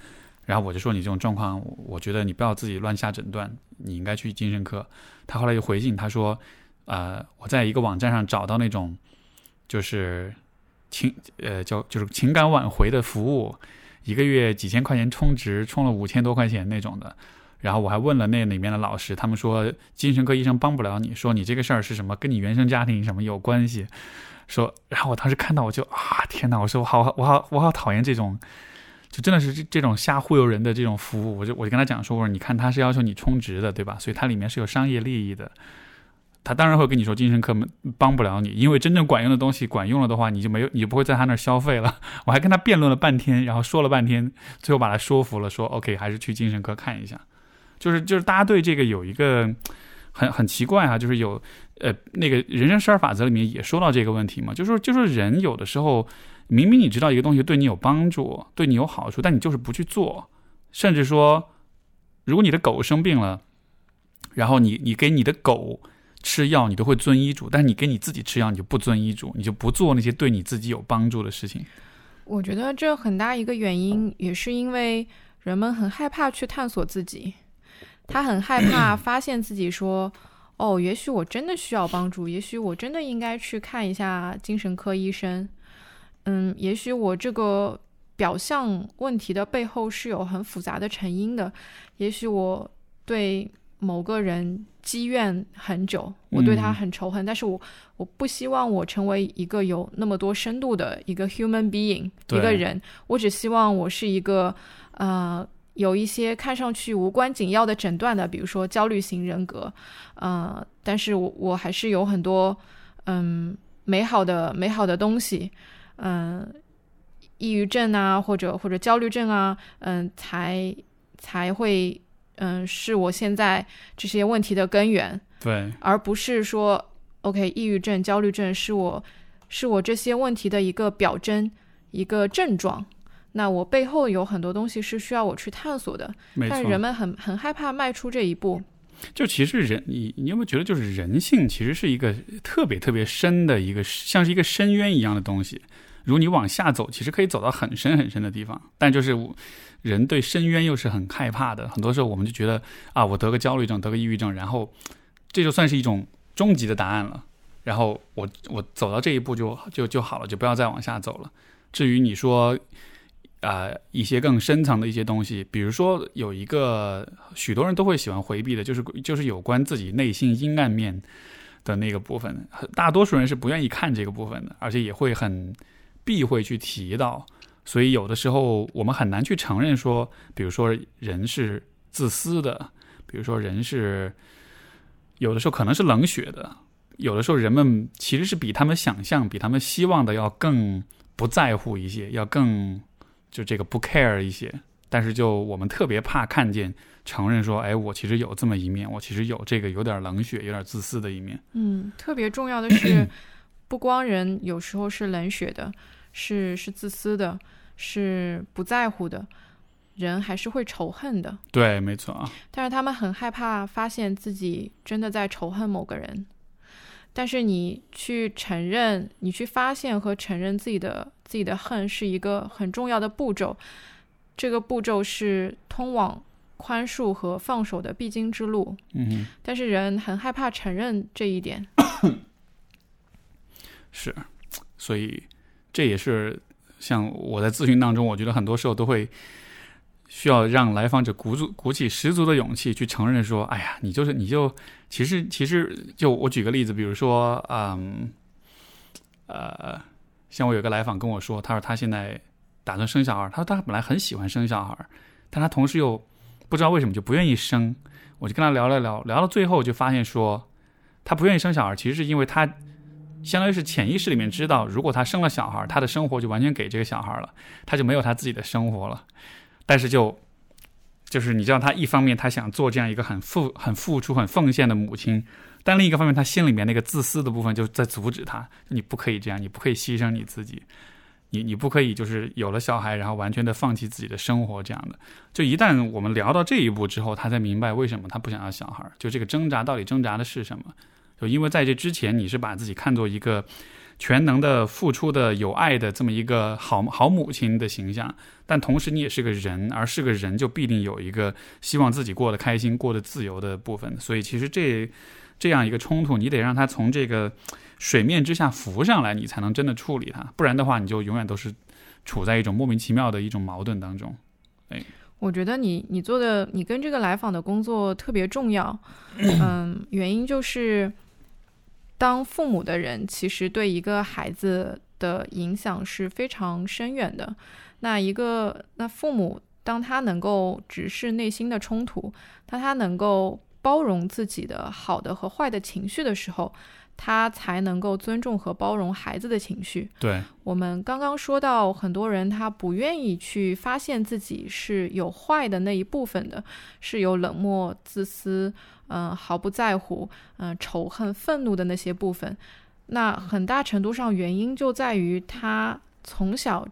然后我就说你这种状况，我觉得你不要自己乱下诊断，你应该去精神科。他后来就回信，他说。呃，我在一个网站上找到那种，就是情呃叫就是情感挽回的服务，一个月几千块钱充值，充了五千多块钱那种的。然后我还问了那里面的老师，他们说精神科医生帮不了你，说你这个事儿是什么跟你原生家庭什么有关系。说，然后我当时看到我就啊天哪，我说我好我好我好讨厌这种，就真的是这种瞎忽悠人的这种服务。我就我就跟他讲说，我说你看他是要求你充值的，对吧？所以它里面是有商业利益的。他当然会跟你说精神科帮不了你，因为真正管用的东西管用了的话，你就没有，你就不会在他那儿消费了。我还跟他辩论了半天，然后说了半天，最后把他说服了，说 OK，还是去精神科看一下。就是就是大家对这个有一个很很奇怪哈，就是有呃那个人生十二法则里面也说到这个问题嘛，就是就是人有的时候明明你知道一个东西对你有帮助，对你有好处，但你就是不去做，甚至说如果你的狗生病了，然后你你给你的狗。吃药你都会遵医嘱，但是你给你自己吃药你就不遵医嘱，你就不做那些对你自己有帮助的事情。我觉得这很大一个原因也是因为人们很害怕去探索自己，他很害怕发现自己说，哦，也许我真的需要帮助，也许我真的应该去看一下精神科医生。嗯，也许我这个表象问题的背后是有很复杂的成因的，也许我对。某个人积怨很久，我对他很仇恨，但是我我不希望我成为一个有那么多深度的一个 human being 一个人，我只希望我是一个呃有一些看上去无关紧要的诊断的，比如说焦虑型人格，呃，但是我我还是有很多嗯美好的美好的东西，嗯，抑郁症啊或者或者焦虑症啊，嗯，才才会。嗯，是我现在这些问题的根源，对，而不是说，OK，抑郁症、焦虑症是我是我这些问题的一个表征、一个症状。那我背后有很多东西是需要我去探索的，但人们很很害怕迈出这一步。就其实人，你你有没有觉得，就是人性其实是一个特别特别深的一个，像是一个深渊一样的东西。如你往下走，其实可以走到很深很深的地方，但就是人对深渊又是很害怕的。很多时候我们就觉得啊，我得个焦虑症，得个抑郁症，然后这就算是一种终极的答案了。然后我我走到这一步就就就好了，就不要再往下走了。至于你说啊一些更深层的一些东西，比如说有一个许多人都会喜欢回避的，就是就是有关自己内心阴暗面的那个部分，大多数人是不愿意看这个部分的，而且也会很。必会去提到，所以有的时候我们很难去承认说，比如说人是自私的，比如说人是有的时候可能是冷血的，有的时候人们其实是比他们想象、比他们希望的要更不在乎一些，要更就这个不 care 一些。但是就我们特别怕看见、承认说，哎，我其实有这么一面，我其实有这个有点冷血、有点自私的一面。嗯，特别重要的是，不光人有时候是冷血的。是是自私的，是不在乎的，人还是会仇恨的。对，没错啊。但是他们很害怕发现自己真的在仇恨某个人。但是你去承认，你去发现和承认自己的自己的恨，是一个很重要的步骤。这个步骤是通往宽恕和放手的必经之路。嗯。但是人很害怕承认这一点。是，所以。这也是像我在咨询当中，我觉得很多时候都会需要让来访者鼓足鼓起十足的勇气去承认说：“哎呀，你就是你就其实其实就我举个例子，比如说，嗯，呃，像我有个来访跟我说，他说他现在打算生小孩，他说他本来很喜欢生小孩，但他同时又不知道为什么就不愿意生。我就跟他聊了聊，聊到最后就发现说，他不愿意生小孩，其实是因为他。相当于是潜意识里面知道，如果他生了小孩，他的生活就完全给这个小孩了，他就没有他自己的生活了。但是就就是你知道，他一方面他想做这样一个很付、很付出、很奉献的母亲，但另一个方面，他心里面那个自私的部分就在阻止他：你不可以这样，你不可以牺牲你自己，你你不可以就是有了小孩，然后完全的放弃自己的生活这样的。就一旦我们聊到这一步之后，他才明白为什么他不想要小孩，就这个挣扎到底挣扎的是什么。就因为在这之前，你是把自己看作一个全能的、付出的、有爱的这么一个好好母亲的形象，但同时你也是个人，而是个人就必定有一个希望自己过得开心、过得自由的部分。所以，其实这这样一个冲突，你得让他从这个水面之下浮上来，你才能真的处理它。不然的话，你就永远都是处在一种莫名其妙的一种矛盾当中。哎。我觉得你你做的你跟这个来访的工作特别重要，嗯，原因就是当父母的人其实对一个孩子的影响是非常深远的。那一个那父母当他能够直视内心的冲突，当他能够包容自己的好的和坏的情绪的时候，他才能够尊重和包容孩子的情绪。对，我们刚刚说到，很多人他不愿意去发现自己是有坏的那一部分的，是有冷漠、自私，嗯、毫不在乎，嗯、仇恨、愤怒的那些部分。那很大程度上原因就在于他从小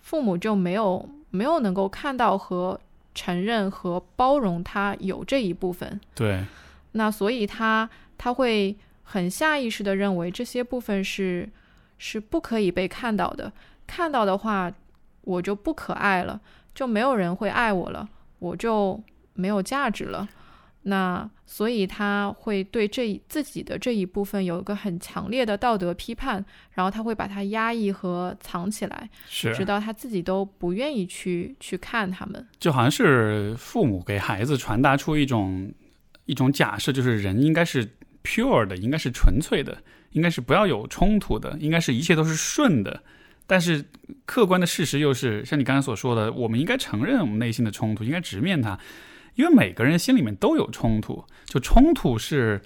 父母就没有没有能够看到和承认和包容他有这一部分。对，那所以他他会很下意识的认为这些部分是是不可以被看到的，看到的话我就不可爱了，就没有人会爱我了，我就没有价值了。那所以他会对这自己的这一部分有一个很强烈的道德批判，然后他会把它压抑和藏起来，是直，到他自己都不愿意去去看他们。就好像是父母给孩子传达出一种一种假设，就是人应该是 pure 的，应该是纯粹的，应该是不要有冲突的，应该是一切都是顺的。但是客观的事实又是，像你刚才所说的，我们应该承认我们内心的冲突，应该直面它，因为每个人心里面都有冲突，就冲突是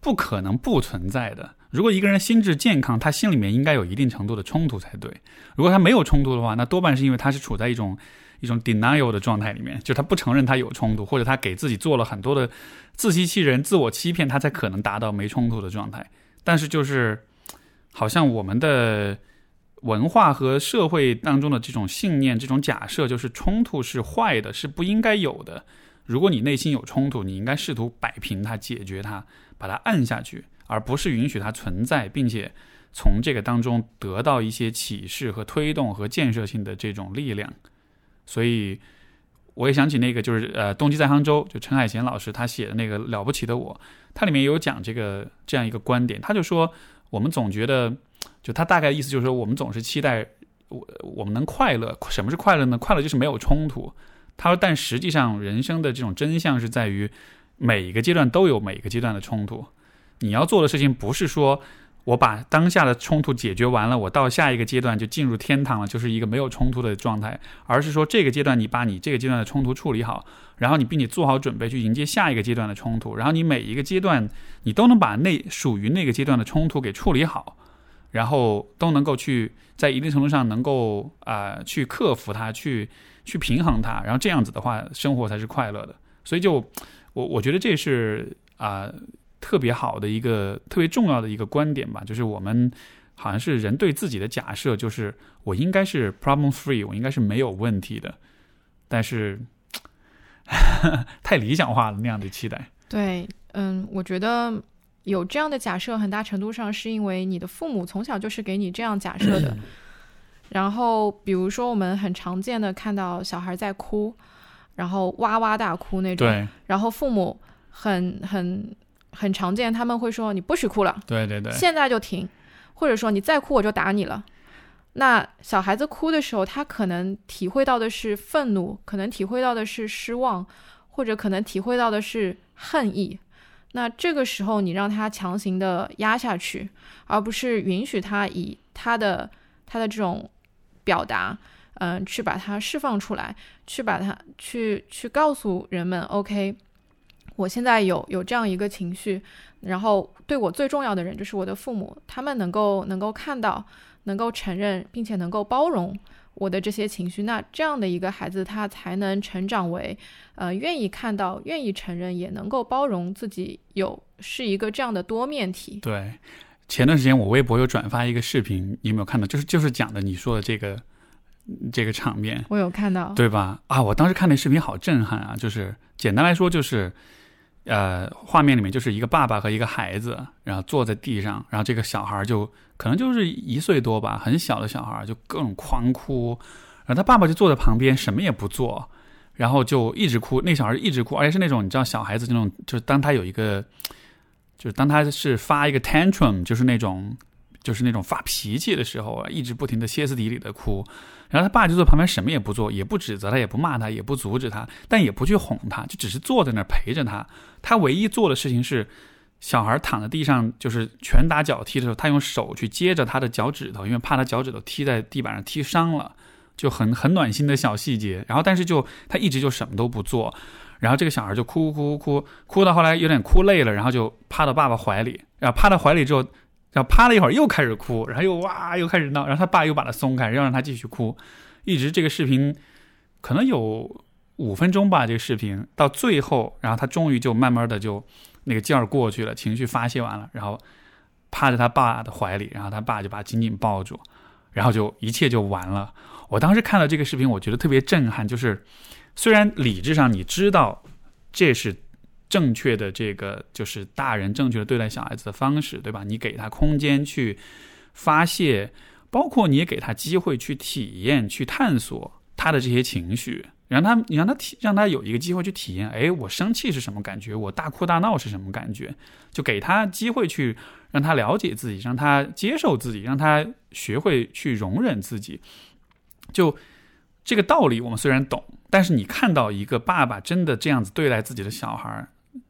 不可能不存在的。如果一个人心智健康，他心里面应该有一定程度的冲突才对。如果他没有冲突的话，那多半是因为他是处在一种一种 denial 的状态里面，就他不承认他有冲突，或者他给自己做了很多的自欺欺人、自我欺骗，他才可能达到没冲突的状态。但是就是好像我们的文化和社会当中的这种信念、这种假设，就是冲突是坏的，是不应该有的。如果你内心有冲突，你应该试图摆平它、解决它，把它按下去，而不是允许它存在，并且从这个当中得到一些启示和推动和建设性的这种力量。所以，我也想起那个就是呃，《动机在杭州》，就陈海贤老师他写的那个《了不起的我》，它里面有讲这个这样一个观点，他就说我们总觉得，就他大概意思就是说，我们总是期待我我们能快乐。什么是快乐呢？快乐就是没有冲突。他说，但实际上人生的这种真相是在于每一个阶段都有每一个阶段的冲突。你要做的事情不是说我把当下的冲突解决完了，我到下一个阶段就进入天堂了，就是一个没有冲突的状态，而是说这个阶段你把你这个阶段的冲突处理好，然后你并且做好准备去迎接下一个阶段的冲突，然后你每一个阶段你都能把那属于那个阶段的冲突给处理好，然后都能够去在一定程度上能够啊、去克服它，去去平衡它，然后这样子的话，生活才是快乐的。所以就我我觉得这是啊、特别好的一个特别重要的一个观点吧，就是我们好像是人对自己的假设，就是我应该是 problem free，我应该是没有问题的，但是 太理想化了那样的期待。对，嗯，我觉得有这样的假设，很大程度上是因为你的父母从小就是给你这样假设的。然后，比如说我们很常见的看到小孩在哭，然后哇哇大哭那种，对然后父母很很很常见，他们会说你不许哭了，对对对，现在就停，或者说你再哭我就打你了。那小孩子哭的时候，他可能体会到的是愤怒，可能体会到的是失望，或者可能体会到的是恨意。那这个时候，你让他强行的压下去，而不是允许他以他的他的这种表达，嗯、去把它释放出来，去把它去去告诉人们，OK，我现在有有这样一个情绪，然后对我最重要的人就是我的父母，他们能够能够看到，能够承认，并且能够包容我的这些情绪，那这样的一个孩子，他才能成长为，呃，愿意看到、愿意承认，也能够包容自己有是一个这样的多面体。对，前段时间我微博有转发一个视频，你有没有看到？就是就是讲的你说的这个这个场面，我有看到，对吧？啊，我当时看那视频好震撼啊！就是简单来说，就是呃，画面里面就是一个爸爸和一个孩子，然后坐在地上，然后这个小孩就可能就是一岁多吧，很小的小孩就各种狂哭，然后他爸爸就坐在旁边什么也不做，然后就一直哭，那小孩一直哭，而且是那种你知道小孩子那种，就是当他有一个，就是当他是发一个 tantrum，就是那种。就是那种发脾气的时候啊，一直不停的歇斯底里的哭，然后他爸就在旁边什么也不做，也不指责他，也不骂他，也不阻止他，但也不去哄他，就只是坐在那儿陪着他。他唯一做的事情是，小孩躺在地上就是拳打脚踢的时候，他用手去接着他的脚趾头，因为怕他脚趾头踢在地板上踢伤了，就很很暖心的小细节。然后，但是就他一直就什么都不做，然后这个小孩就哭哭哭哭哭到后来有点哭累了，然后就趴到爸爸怀里，然后趴到怀里之后，然后趴了一会儿又开始哭，然后又哇又开始闹，然后他爸又把他松开，要让他继续哭，一直这个视频可能有五分钟吧，这个视频到最后，然后他终于就慢慢的就那个劲儿过去了，情绪发泄完了，然后。趴在他爸的怀里，然后他爸就把他紧紧抱住，然后就一切就完了。我当时看到这个视频，我觉得特别震撼。就是虽然理智上你知道这是正确的，这个就是大人正确的对待小孩子的方式，对吧？你给他空间去发泄，包括你也给他机会去体验、去探索他的这些情绪。让他，你让他体，让他有一个机会去体验。哎，我生气是什么感觉？我大哭大闹是什么感觉？就给他机会去让他了解自己，让他接受自己，让他学会去容忍自己。就这个道理，我们虽然懂，但是你看到一个爸爸真的这样子对待自己的小孩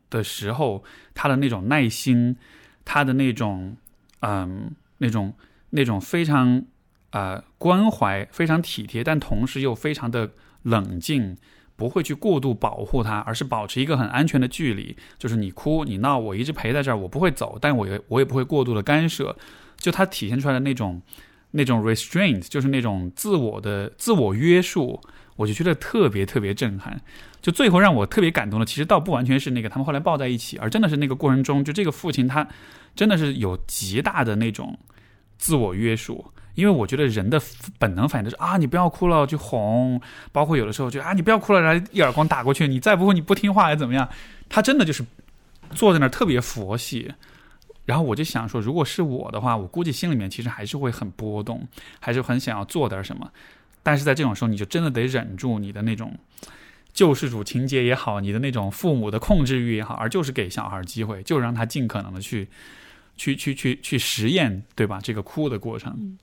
的时候，他的那种耐心，他的那种，嗯，那种那种非常啊关怀，非常体贴，但同时又非常的。冷静，不会去过度保护他，而是保持一个很安全的距离。就是你哭你闹，我一直陪在这儿，我不会走，但我也我也不会过度的干涉。就他体现出来的那种那种 restraint，就是那种自我的自我约束，我就觉得特别特别震撼。就最后让我特别感动的，其实倒不完全是那个他们后来抱在一起，而真的是那个过程中，就这个父亲他真的是有极大的那种自我约束。因为我觉得人的本能反应就是啊，你不要哭了，去哄。包括有的时候就啊，你不要哭了，然后一耳光打过去，你再不哭，你不听话还怎么样？他真的就是坐在那儿特别佛系。然后我就想说，如果是我的话，我估计心里面其实还是会很波动，还是很想要做点什么。但是在这种时候，你就真的得忍住你的那种救世主情节也好，你的那种父母的控制欲也好，而就是给小孩机会，就让他尽可能的去。去 去去去实验，对吧？这个哭的过程，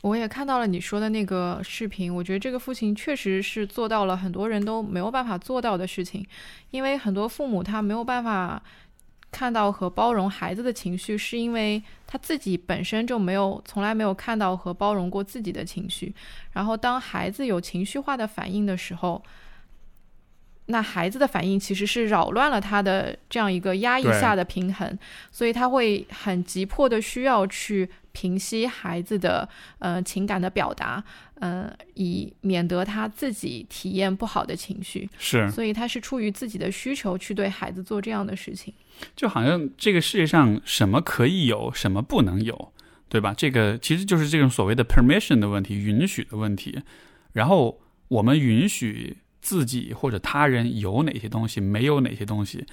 我也看到了你说的那个视频。我觉得这个父亲确实是做到了很多人都没有办法做到的事情，因为很多父母他没有办法看到和包容孩子的情绪，是因为他自己本身就没有从来没有看到和包容过自己的情绪。然后当孩子有情绪化的反应的时候，那孩子的反应其实是扰乱了他的这样一个压抑下的平衡，所以他会很急迫的需要去平息孩子的呃情感的表达，呃，以免得他自己体验不好的情绪。是，所以他是出于自己的需求去对孩子做这样的事情。就好像这个世界上什么可以有，什么不能有，对吧？这个其实就是这种所谓的 permission 的问题，允许的问题。然后我们允许。自己或者他人有哪些东西，没有哪些东西，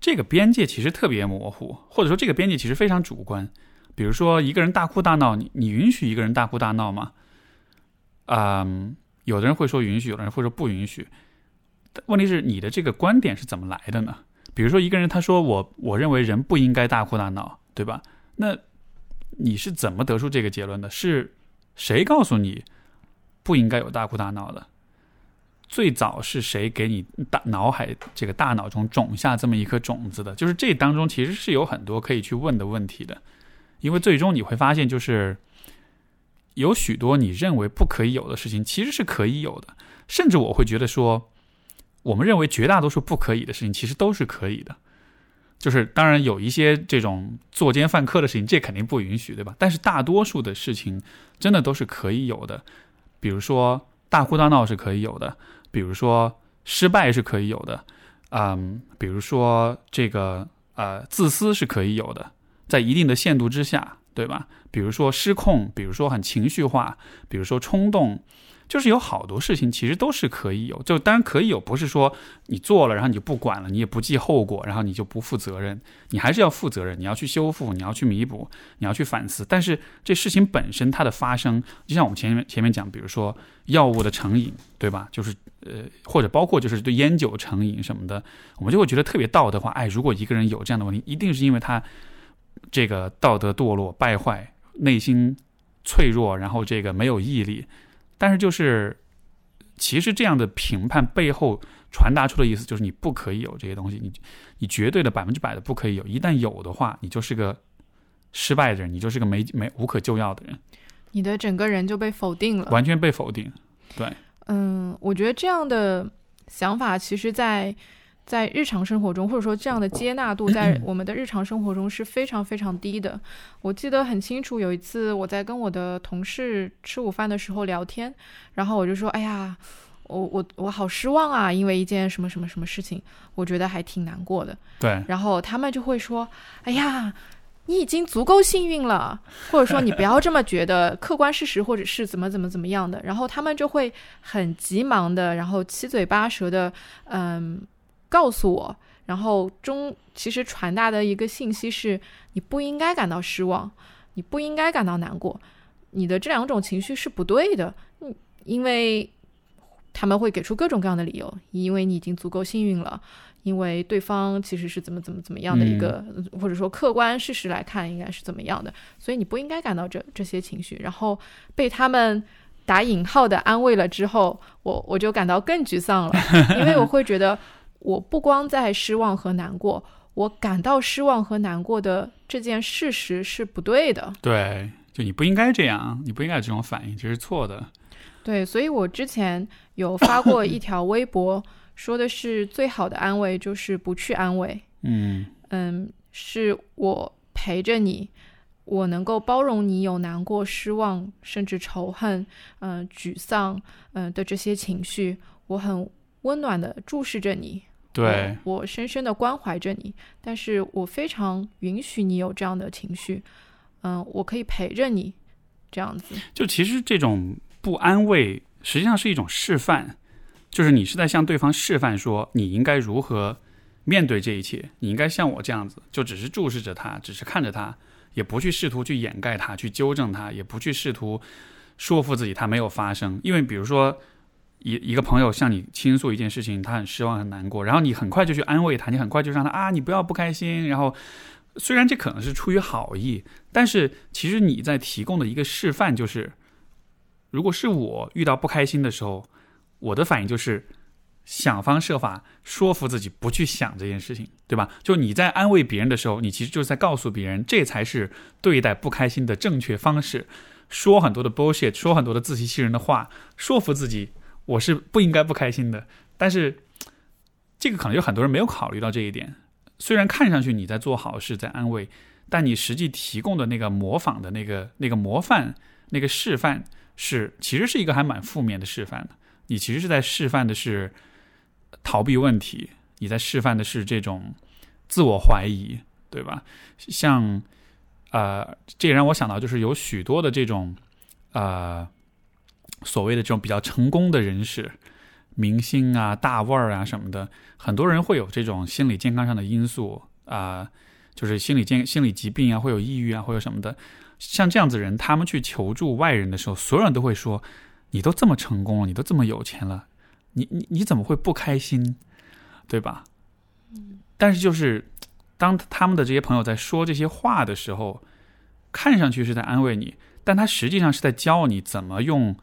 这个边界其实特别模糊，或者说这个边界其实非常主观。比如说一个人大哭大闹，你你允许一个人大哭大闹吗？嗯，有的人会说允许，有的人会说不允许。问题是你的这个观点是怎么来的呢？比如说一个人他说我我认为人不应该大哭大闹，对吧？那你是怎么得出这个结论的？是谁告诉你不应该有大哭大闹的？最早是谁给你大脑海这个大脑中种下这么一颗种子的？就是这当中其实是有很多可以去问的问题的，因为最终你会发现，就是有许多你认为不可以有的事情，其实是可以有的。甚至我会觉得说，我们认为绝大多数不可以的事情，其实都是可以的。就是当然有一些这种作奸犯科的事情，这肯定不允许，对吧？但是大多数的事情真的都是可以有的，比如说大哭大闹是可以有的。比如说失败是可以有的，嗯，比如说这个呃自私是可以有的，在一定的限度之下，对吧？比如说失控，比如说很情绪化，比如说冲动。就是有好多事情其实都是可以有，就当然可以有，不是说你做了然后你就不管了，你也不计后果，然后你就不负责任，你还是要负责任，你要去修复，你要去弥补，你要去反思。但是这事情本身它的发生，就像我们前面前面讲，比如说药物的成瘾，对吧？就是呃，或者包括就是对烟酒成瘾什么的，我们就会觉得特别道德化。哎，如果一个人有这样的问题，一定是因为他这个道德堕落、败坏、内心脆弱，然后这个没有毅力。但是就是，其实这样的评判背后传达出的意思就是，你不可以有这些东西，你你绝对的百分之百的不可以有，一旦有的话，你就是个失败的人，你就是个没没无可救药的人，你的整个人就被否定了，完全被否定。对，嗯，我觉得这样的想法，其实，在在日常生活中，或者说这样的接纳度，在 我们的日常生活中是非常非常低的。我记得很清楚，有一次我在跟我的同事吃午饭的时候聊天，然后我就说：“哎呀，我我我好失望啊，因为一件什么什么什么事情，我觉得还挺难过的。”对，然后他们就会说：“哎呀。”你已经足够幸运了，或者说你不要这么觉得，客观事实或者是怎么怎么怎么样的，然后他们就会很急忙的，然后七嘴八舌的，嗯，告诉我，然后中其实传达的一个信息是，你不应该感到失望，你不应该感到难过，你的这两种情绪是不对的，嗯，因为他们会给出各种各样的理由，因为你已经足够幸运了。因为对方其实是怎么怎么怎么样的一个，或者说客观事实来看应该是怎么样的，所以你不应该感到这这些情绪。然后被他们打引号的安慰了之后，我我就感到更沮丧了，因为我会觉得我不光在失望和难过，我感到失望和难过的这件事实是不对的。对，就你不应该这样，你不应该有这种反应，这是错的。对，所以我之前有发过一条微博。说的是最好的安慰就是不去安慰，嗯嗯，是我陪着你，我能够包容你有难过、失望，甚至仇恨，嗯，沮丧，嗯的这些情绪，我很温暖的注视着你，对我深深的关怀着你，但是我非常允许你有这样的情绪，嗯，我可以陪着你，这样子。就其实这种不安慰，实际上是一种示范。就是你是在向对方示范说你应该如何面对这一切，你应该像我这样子，就只是注视着他，只是看着他，也不去试图去掩盖他，去纠正他，也不去试图说服自己他没有发生。因为比如说一一个朋友向你倾诉一件事情，他很失望很难过，然后你很快就去安慰他，你很快就让他啊你不要不开心。然后虽然这可能是出于好意，但是其实你在提供的一个示范就是，如果是我遇到不开心的时候。我的反应就是想方设法说服自己不去想这件事情，对吧？就你在安慰别人的时候，你其实就是在告诉别人，这才是对待不开心的正确方式。说很多的 bullshit，说很多的自欺欺人的话，说服自己我是不应该不开心的。但是这个可能有很多人没有考虑到这一点。虽然看上去你在做好事，在安慰，但你实际提供的那个模仿的那个那个模范那个示范，是其实是一个还蛮负面的示范的。你其实是在示范的是逃避问题，你在示范的是这种自我怀疑，对吧？像呃，这也让我想到，就是有许多的这种呃所谓的这种比较成功的人士、明星啊、大腕儿啊什么的，很多人会有这种心理健康上的因素啊，就是心理健、心理疾病啊，会有抑郁啊，会有什么的。像这样子人，他们去求助外人的时候，所有人都会说。你都这么成功了，你都这么有钱了，你你你怎么会不开心，对吧？但是就是当他们的这些朋友在说这些话的时候，看上去是在安慰你，但他实际上是在教你怎么用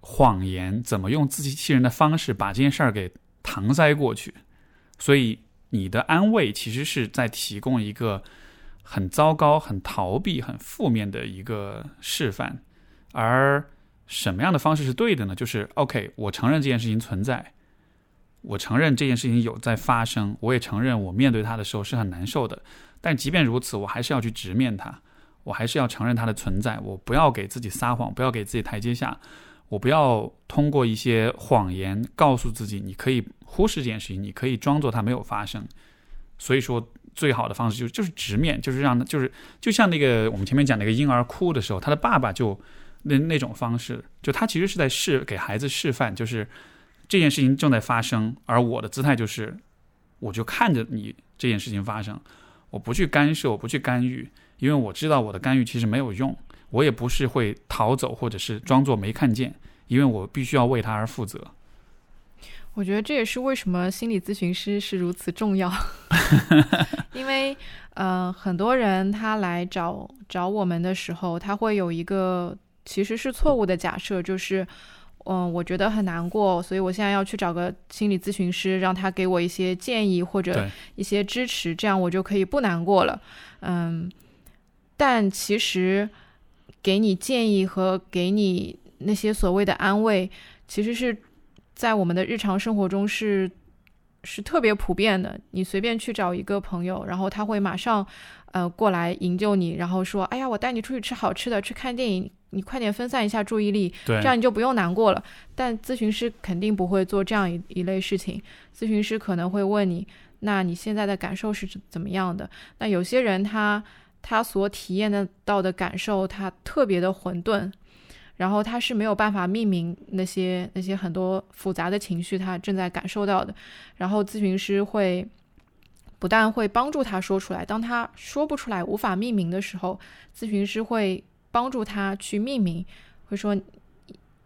谎言，怎么用自欺欺人的方式把这件事儿给搪塞过去。所以你的安慰其实是在提供一个很糟糕、很逃避、很负面的一个示范，而。什么样的方式是对的呢？就是 OK，我承认这件事情存在，我承认这件事情有在发生，我也承认我面对它的时候是很难受的。但即便如此，我还是要去直面它，我还是要承认它的存在。我不要给自己撒谎，不要给自己台阶下，我不要通过一些谎言告诉自己你可以忽视这件事情，你可以装作它没有发生。所以说，最好的方式就是就是直面，就是让就是就像那个我们前面讲那个婴儿哭的时候，他的爸爸就。那那种方式，就他其实是在示给孩子示范，就是这件事情正在发生，而我的姿态就是，我就看着你这件事情发生，我不去干涉，我不去干预，因为我知道我的干预其实没有用，我也不是会逃走或者是装作没看见，因为我必须要为他而负责。我觉得这也是为什么心理咨询师是如此重要，因为呃，很多人他来找找我们的时候，他会有一个。其实是错误的假设，就是，嗯，我觉得很难过，所以我现在要去找个心理咨询师，让他给我一些建议或者一些支持，这样我就可以不难过了。嗯，但其实给你建议和给你那些所谓的安慰，其实是在我们的日常生活中是是特别普遍的。你随便去找一个朋友，然后他会马上呃过来营救你，然后说：“哎呀，我带你出去吃好吃的，去看电影，你快点分散一下注意力，这样你就不用难过了。”但咨询师肯定不会做这样一一类事情，咨询师可能会问你：“那你现在的感受是怎怎么样的？”那有些人他他所体验的到的感受，他特别的混沌。然后他是没有办法命名那些那些很多复杂的情绪，他正在感受到的。然后咨询师会不但会帮助他说出来，当他说不出来、无法命名的时候，咨询师会帮助他去命名，会说：“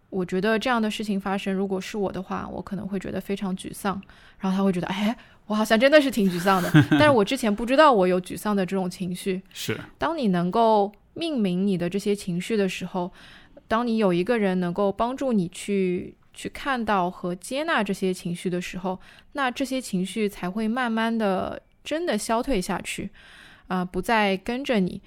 我觉得这样的事情发生，如果是我的话，我可能会觉得非常沮丧。”然后他会觉得：“哎，我好像真的是挺沮丧的，但是我之前不知道我有沮丧的这种情绪。”是当你能够命名你的这些情绪的时候，当你有一个人能够帮助你去去看到和接纳这些情绪的时候，那这些情绪才会慢慢的真的消退下去，啊、不再跟着你，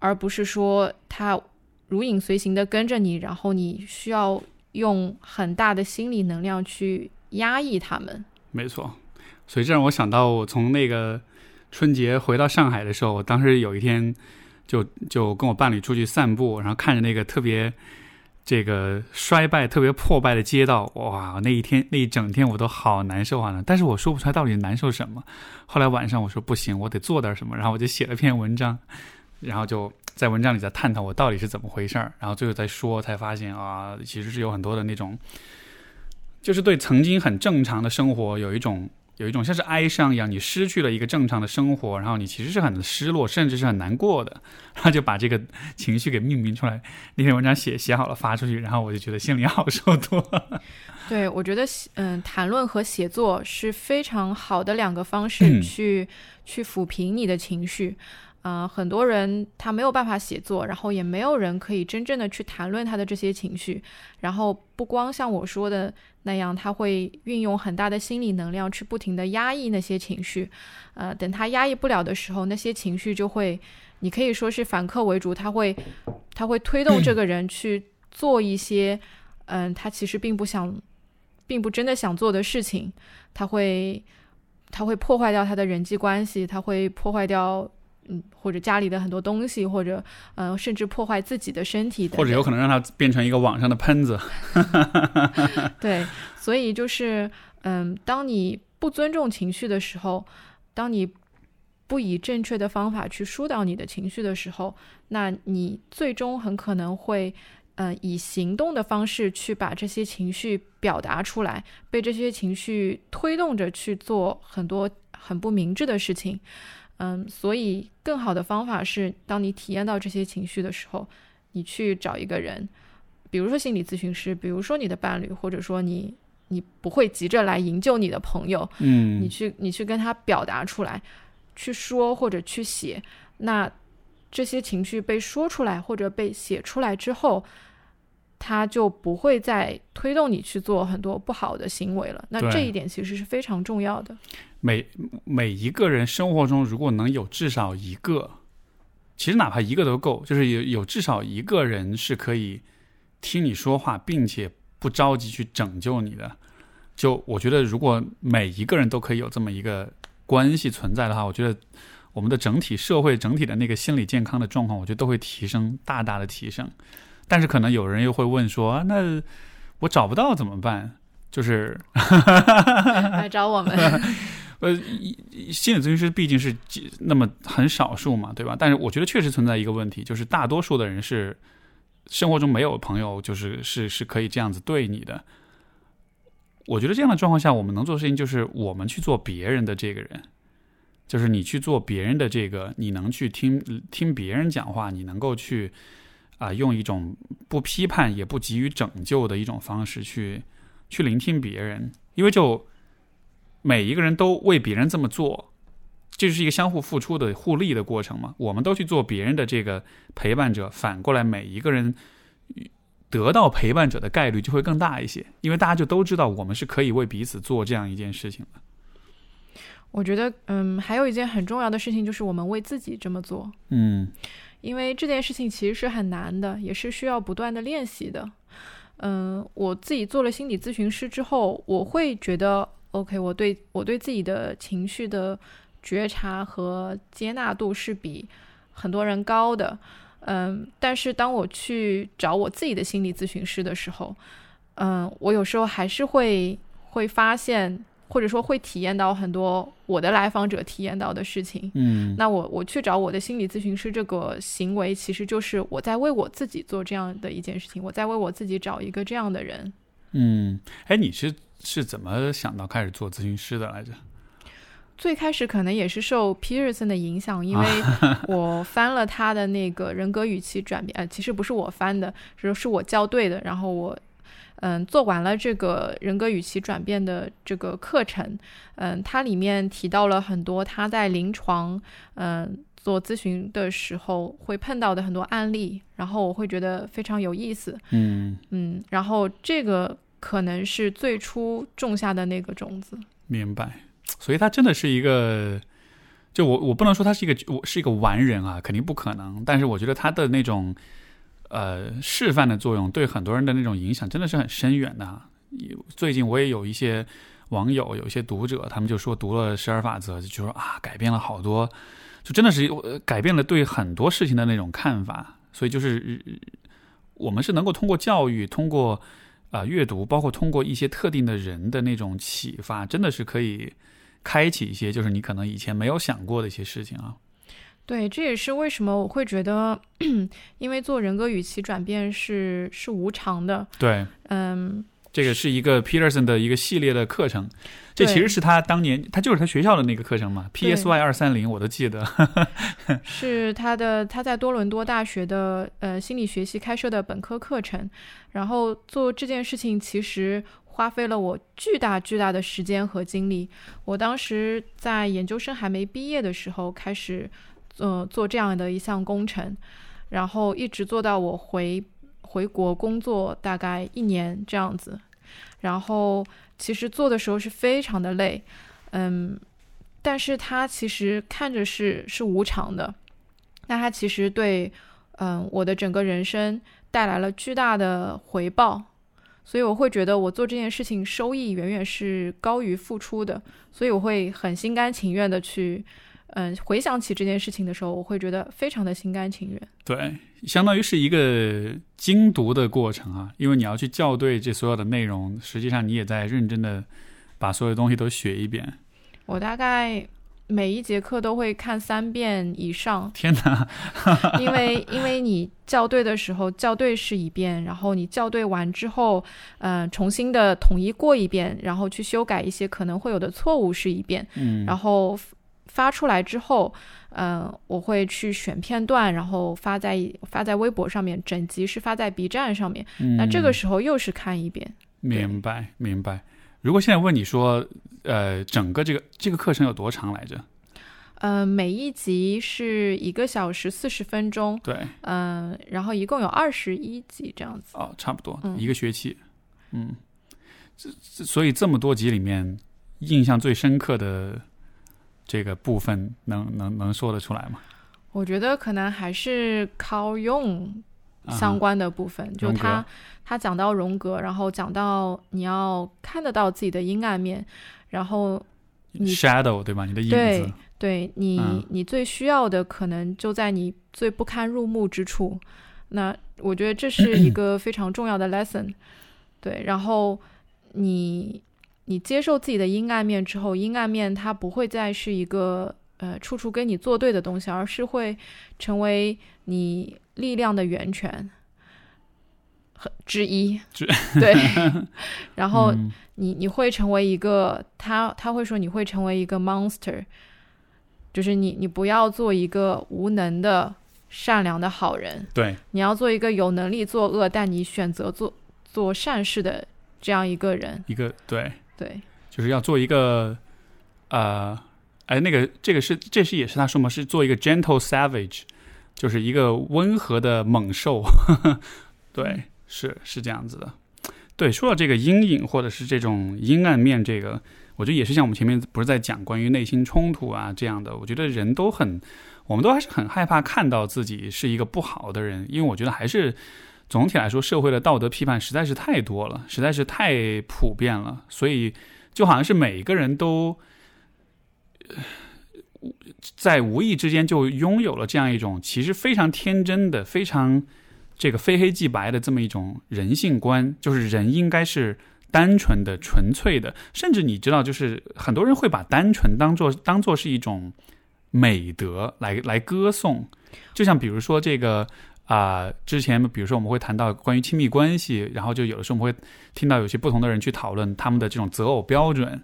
而不是说他如影随形的跟着你，然后你需要用很大的心理能量去压抑他们。没错，所以这让我想到，我从那个春节回到上海的时候，我当时有一天就就跟我伴侣出去散步，然后看着那个特别这个衰败、特别破败的街道，哇，那一天那一整天我都好难受啊！但是我说不出来到底难受什么。后来晚上我说不行，我得做点什么，然后我就写了篇文章，然后就在文章里在探讨我到底是怎么回事儿，然后最后再说，才发现啊，其实是有很多的那种。就是对曾经很正常的生活有一种有一种像是哀伤一样，你失去了一个正常的生活，然后你其实是很失落，甚至是很难过的，然后就把这个情绪给命名出来。那篇文章写写好了发出去，然后我就觉得心里 好受多了。对，我觉得嗯，谈论和写作是非常好的两个方嗯式去、去抚平你的情绪。啊、很多人他没有办法写作，然后也没有人可以真正的去谈论他的这些情绪。然后不光像我说的那样，他会运用很大的心理能量去不停的压抑那些情绪。呃，等他压抑不了的时候，那些情绪就会，你可以说是反客为主，他会他会推动这个人去做一些，嗯，他其实并不想。并不真的想做的事情，他会，他会破坏掉他的人际关系，他会破坏掉，嗯，或者家里的很多东西，或者，呃，甚至破坏自己的身体等等，或者有可能让它变成一个网上的喷子。对，所以就是，嗯，当你不尊重情绪的时候，当你不以正确的方法去疏导你的情绪的时候，那你最终很可能会，嗯，以行动的方式去把这些情绪表达出来，被这些情绪推动着去做很多很不明智的事情。嗯，所以更好的方法是，当你体验到这些情绪的时候，你去找一个人，比如说心理咨询师，比如说你的伴侣，或者说你你不会急着来营救你的朋友，嗯。你嗯，去你去跟他表达出来，去说或者去写，那这些情绪被说出来或者被写出来之后，他就不会再推动你去做很多不好的行为了。那这一点其实是非常重要的。每每一个人生活中如果能有至少一个，其实哪怕一个都够，就是有有至少一个人是可以听你说话，并且不着急去拯救你的。就我觉得，如果每一个人都可以有这么一个关系存在的话，我觉得我们的整体社会整体的那个心理健康的状况，我觉得都会提升大大的提升。但是可能有人又会问说，啊那我找不到怎么办？就是 来找我们，呃，心理咨询师毕竟是几那么很少数嘛，对吧？但是我觉得确实存在一个问题，就是大多数的人是生活中没有朋友，就是是是可以这样子对你的。我觉得这样的状况下，我们能做的事情就是我们去做别人的这个人，就是你去做别人的这个，你能去听听别人讲话，你能够去啊、用一种不批判也不急于拯救的一种方式去去聆听别人，因为就每一个人都为别人这么做，这就是一个相互付出的互利的过程嘛。我们都去做别人的这个陪伴者，反过来每一个人得到陪伴者的概率就会更大一些，因为大家就都知道我们是可以为彼此做这样一件事情的。我觉得，嗯，还有一件很重要的事情就是我们为自己这么做。嗯因为这件事情其实是很难的，也是需要不断的练习的。嗯，我自己做了心理咨询师之后，我会觉得 OK，我对我对自己的情绪的觉察和接纳度是比很多人高的。嗯，但是当我去找我自己的心理咨询师的时候，嗯，我有时候还是会会发现，或者说会体验到很多我的来访者体验到的事情。嗯那我我去找我的心理咨询师这个行为，其实就是我在为我自己做这样的一件事情，我在为我自己找一个这样的人。嗯，哎，你是是怎么想到开始做咨询师的来着？最开始可能也是受 Peterson 的影响，因为 我翻了他的那个人格语气转变，呃，其实不是我翻的，是是我校对的。然后我，嗯，做完了这个人格与其转变的这个课程，嗯，它里面提到了很多他在临床，嗯，做咨询的时候会碰到的很多案例，然后我会觉得非常有意思，嗯，嗯，然后这个可能是最初种下的那个种子。明白。所以他真的是一个，就我我不能说他是一个我是一个完人啊，肯定不可能。但是我觉得他的那种呃示范的作用，对很多人的那种影响真的是很深远的。最近我也有一些网友，有一些读者，他们就说读了十二法则，就说啊改变了好多，就真的是改变了对很多事情的那种看法。所以就是我们是能够通过教育，通过啊、阅读，包括通过一些特定的人的那种启发，真的是可以开启一些就是你可能以前没有想过的一些事情啊。对，这也是为什么我会觉得，因为做人格语气转变是是无偿的，对，嗯，这个是一个 Peterson 的一个系列的课程，这其实是他当年他就是他学校的那个课程嘛，PSY 二三零我都记得。是他的他在多伦多大学的呃心理学系开设的本科课程，然后做这件事情其实花费了我巨大巨大的时间和精力。我当时在研究生还没毕业的时候开始，呃，做这样的一项工程，然后一直做到我回回国工作大概一年这样子。然后其实做的时候是非常的累，嗯，但是它其实看着是是无偿的，那它其实对嗯我的整个人生带来了巨大的回报，所以我会觉得我做这件事情收益远远是高于付出的，所以我会很心甘情愿的去。嗯，回想起这件事情的时候，我会觉得非常的心甘情愿。对，相当于是一个精读的过程啊，因为你要去校对这所有的内容，实际上你也在认真的把所有东西都学一遍。我大概每一节课都会看三遍以上，天哪，因为因为你校对的时候校对是一遍，然后你校对完之后，嗯、重新的统一过一遍，然后去修改一些可能会有的错误是一遍，嗯，然后发出来之后，嗯、我会去选片段，然后发在发在微博上面，整集是发在 B 站上面。那这个嗯时候又是看一遍。明白明白。如果现在问你说，呃，整个这个这个课程有多长来着？嗯、每一集是一个小时四十分钟，对，嗯、然后一共有二十一集这样子。哦，差不多、嗯一个学期。嗯，这这所以这么多集里面，印象最深刻的这个部分能，能能说得出来吗？我觉得可能还是啊哈相关的部分，就他他讲到荣格，然后讲到你要看得到自己的阴暗面，然后你 shadow 对吧？你的影对子，对你、嗯你最需要的可能就在你最不堪入目之处。那我觉得这是一 个非常重要的 lesson。对，然后你你接受自己的阴暗面之后，阴暗面它不会再是一个呃处处跟你作对的东西，而是会成为你力量的源泉和之一。对，然后嗯你你会成为一个他他会说你会成为一个 monster，就是你你不要做一个无能的善良的好人，对，你要做一个有能力作恶但你选择做做善事的这样一个人。一个对，对就是要做一个呃，哎，那个这个是这是也是他说嘛，是做一个 gentle savage，就是一个温和的猛兽。对，是是这样子的。对，说到这个阴影或者是这种阴暗面，这个我觉得也是像我们前面不是在讲关于内心冲突啊这样的，我觉得人都很，我们都还是很害怕看到自己是一个不好的人，因为我觉得还是总体来说，社会的道德批判实在是太多了，实在是太普遍了，所以就好像是每一个人都在无意之间就拥有了这样一种其实非常天真的、非常这个非黑即白的这么一种人性观，就是人应该是单纯的、纯粹的，甚至你知道，就是很多人会把单纯当做当做是一种美德来来歌颂，就像比如说这个。啊，之前比如说我们会谈到关于亲密关系，然后就有的时候我们会听到有些不同的人去讨论他们的这种择偶标准，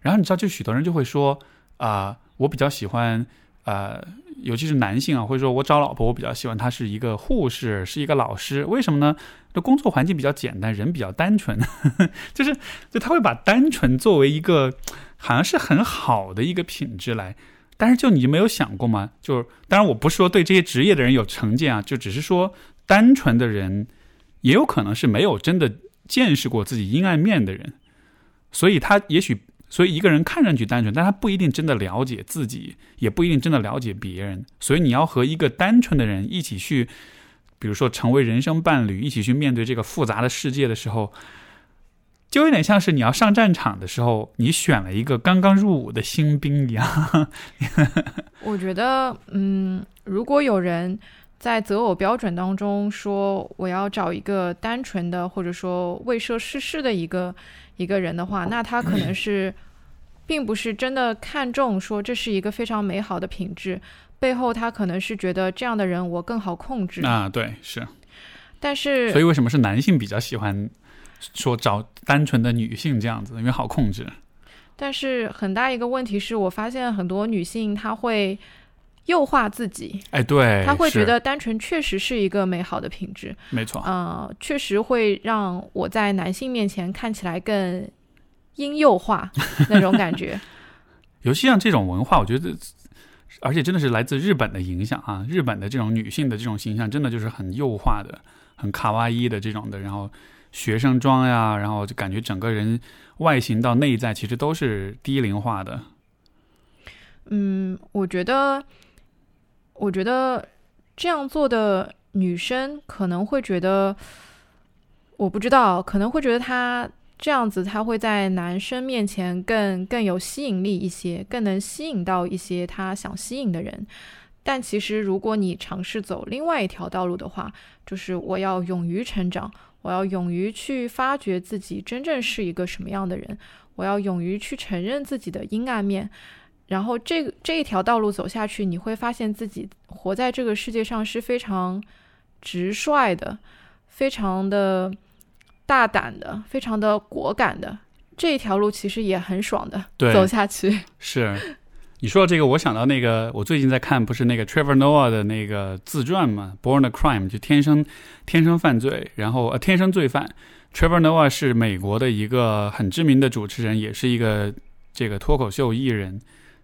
然后你知道，就许多人就会说啊，我比较喜欢呃，尤其是男性啊，会说我找老婆，我比较喜欢她是一个护士，是一个老师，为什么呢？这工作环境比较简单，人比较单纯，呵 呵就是就他会把单纯作为一个好像是很好的一个品质来。但是，就你没有想过吗？就是，当然，我不是说对这些职业的人有成见啊，就只是说，单纯的人也有可能是没有真的见识过自己阴暗面的人，所以他也许，所以一个人看上去单纯，但他不一定真的了解自己，也不一定真的了解别人。所以你要和一个单纯的人一起去，比如说成为人生伴侣，一起去面对这个复杂的世界的时候。就有点像是你要上战场的时候，你选了一个刚刚入伍的新兵一样。我觉得，嗯，如果有人在择偶标准当中说我要找一个单纯的，或者说未涉世事的一个一个人的话，那他可能是并不是真的看重说这是一个非常美好的品质，背后他可能是觉得这样的人我更好控制啊。对，是。但是，所以为什么是男性比较喜欢？说找单纯的女性这样子，因为好控制。但是很大一个问题是我发现很多女性她会诱化自己。哎，对，她会觉得单纯确实是一个美好的品质。没错，呃，确实会让我在男性面前看起来更阴幼化 那种感觉。尤其像这种文化，我觉得，而且真的是来自日本的影响啊！日本的这种女性的这种形象，真的就是很幼化的、很卡哇伊的这种的，然后。学生装呀，然后就感觉整个人外形到内在其实都是低龄化的。嗯，我觉得，我觉得这样做的女生可能会觉得，我不知道，可能会觉得她这样子，她会在男生面前更更有吸引力一些，更能吸引到一些她想吸引的人。但其实，如果你尝试走另外一条道路的话，就是我要勇于成长。我要勇于去发掘自己真正是一个什么样的人，我要勇于去承认自己的阴暗面，然后这这一条道路走下去，你会发现自己活在这个世界上是非常直率的，非常的大胆的，非常的果敢的。这一条路其实也很爽的，走下去是。你说到这个，我想到那个，我最近在看，不是那个 Trevor Noah 的那个自传嘛，《Born a Crime》就天生天生犯罪，然后呃天生罪犯。Trevor Noah 是美国的一个很知名的主持人，也是一个这个脱口秀艺人，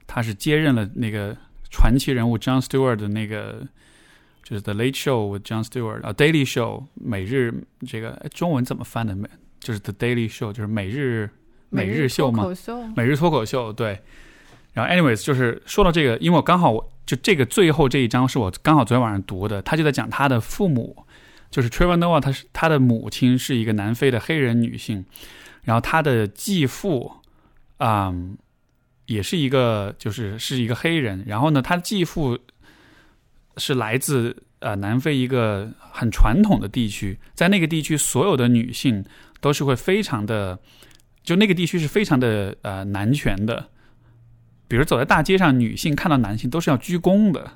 他是接任了那个传奇人物 John Stewart 的那个，就是 The Late Show with John Stewart 啊，Daily Show 每日这个中文怎么翻的？每就是 The Daily Show 就是每日每日秀嘛，每日脱口秀对。然后，anyways，就是说到这个，因为我刚好我就这个最后这一章是我刚好昨天晚上读的，他就在讲他的父母，就是 Trevor Noah，他是他的母亲是一个南非的黑人女性，然后他的继父，嗯，也是一个就是是一个黑人，然后呢，他的继父是来自呃南非一个很传统的地区，在那个地区所有的女性都是会非常的，就那个地区是非常的呃男权的。比如走在大街上，女性看到男性都是要鞠躬的，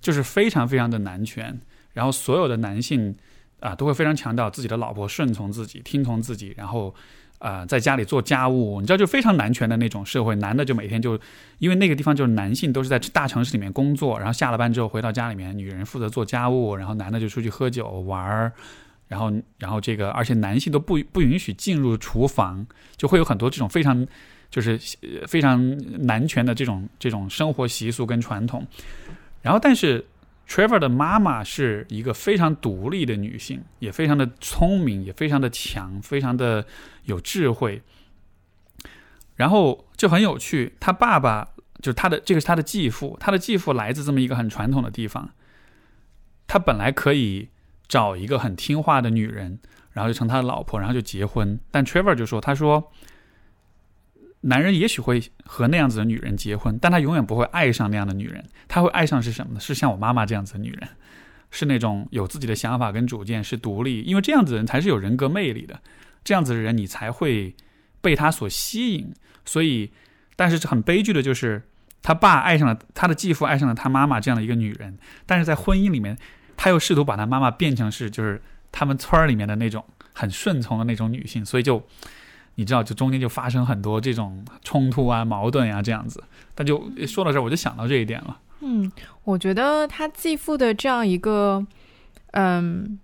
就是非常非常的男权。然后所有的男性啊，都会非常强调自己的老婆顺从自己、听从自己，然后啊，在家里做家务。你知道，就非常男权的那种社会。男的就每天就因为那个地方就是男性都是在大城市里面工作，然后下了班之后回到家里面，女人负责做家务，然后男的就出去喝酒玩儿。然后，然后这个而且男性都不不允许进入厨房，就会有很多这种非常。就是非常男权的这种这种生活习俗跟传统，然后但是 Trevor 的妈妈是一个非常独立的女性，也非常的聪明，也非常的强，非常的有智慧。然后就很有趣，他爸爸就是他的这个是他的继父，他的继父来自这么一个很传统的地方，他本来可以。找一个很听话的女人，然后就成他的老婆，然后就结婚。但 Trevor 就说，他说，男人也许会和那样子的女人结婚，但他永远不会爱上那样的女人。他会爱上是什么呢？是像我妈妈这样子的女人，是那种有自己的想法跟主见，是独立，因为这样子的人才是有人格魅力的。这样子的人，你才会被他所吸引。所以，但是很悲剧的就是，他爸爱上了他的继父，爱上了他妈妈这样的一个女人，但是在婚姻里面，他又试图把他妈妈变成是就是他们村儿里面的那种很顺从的那种女性，所以就。你知道，就中间就发生很多这种冲突啊、矛盾呀，这样子。但就说到这儿，我就想到这一点了。嗯，我觉得他继父的这样一个，嗯，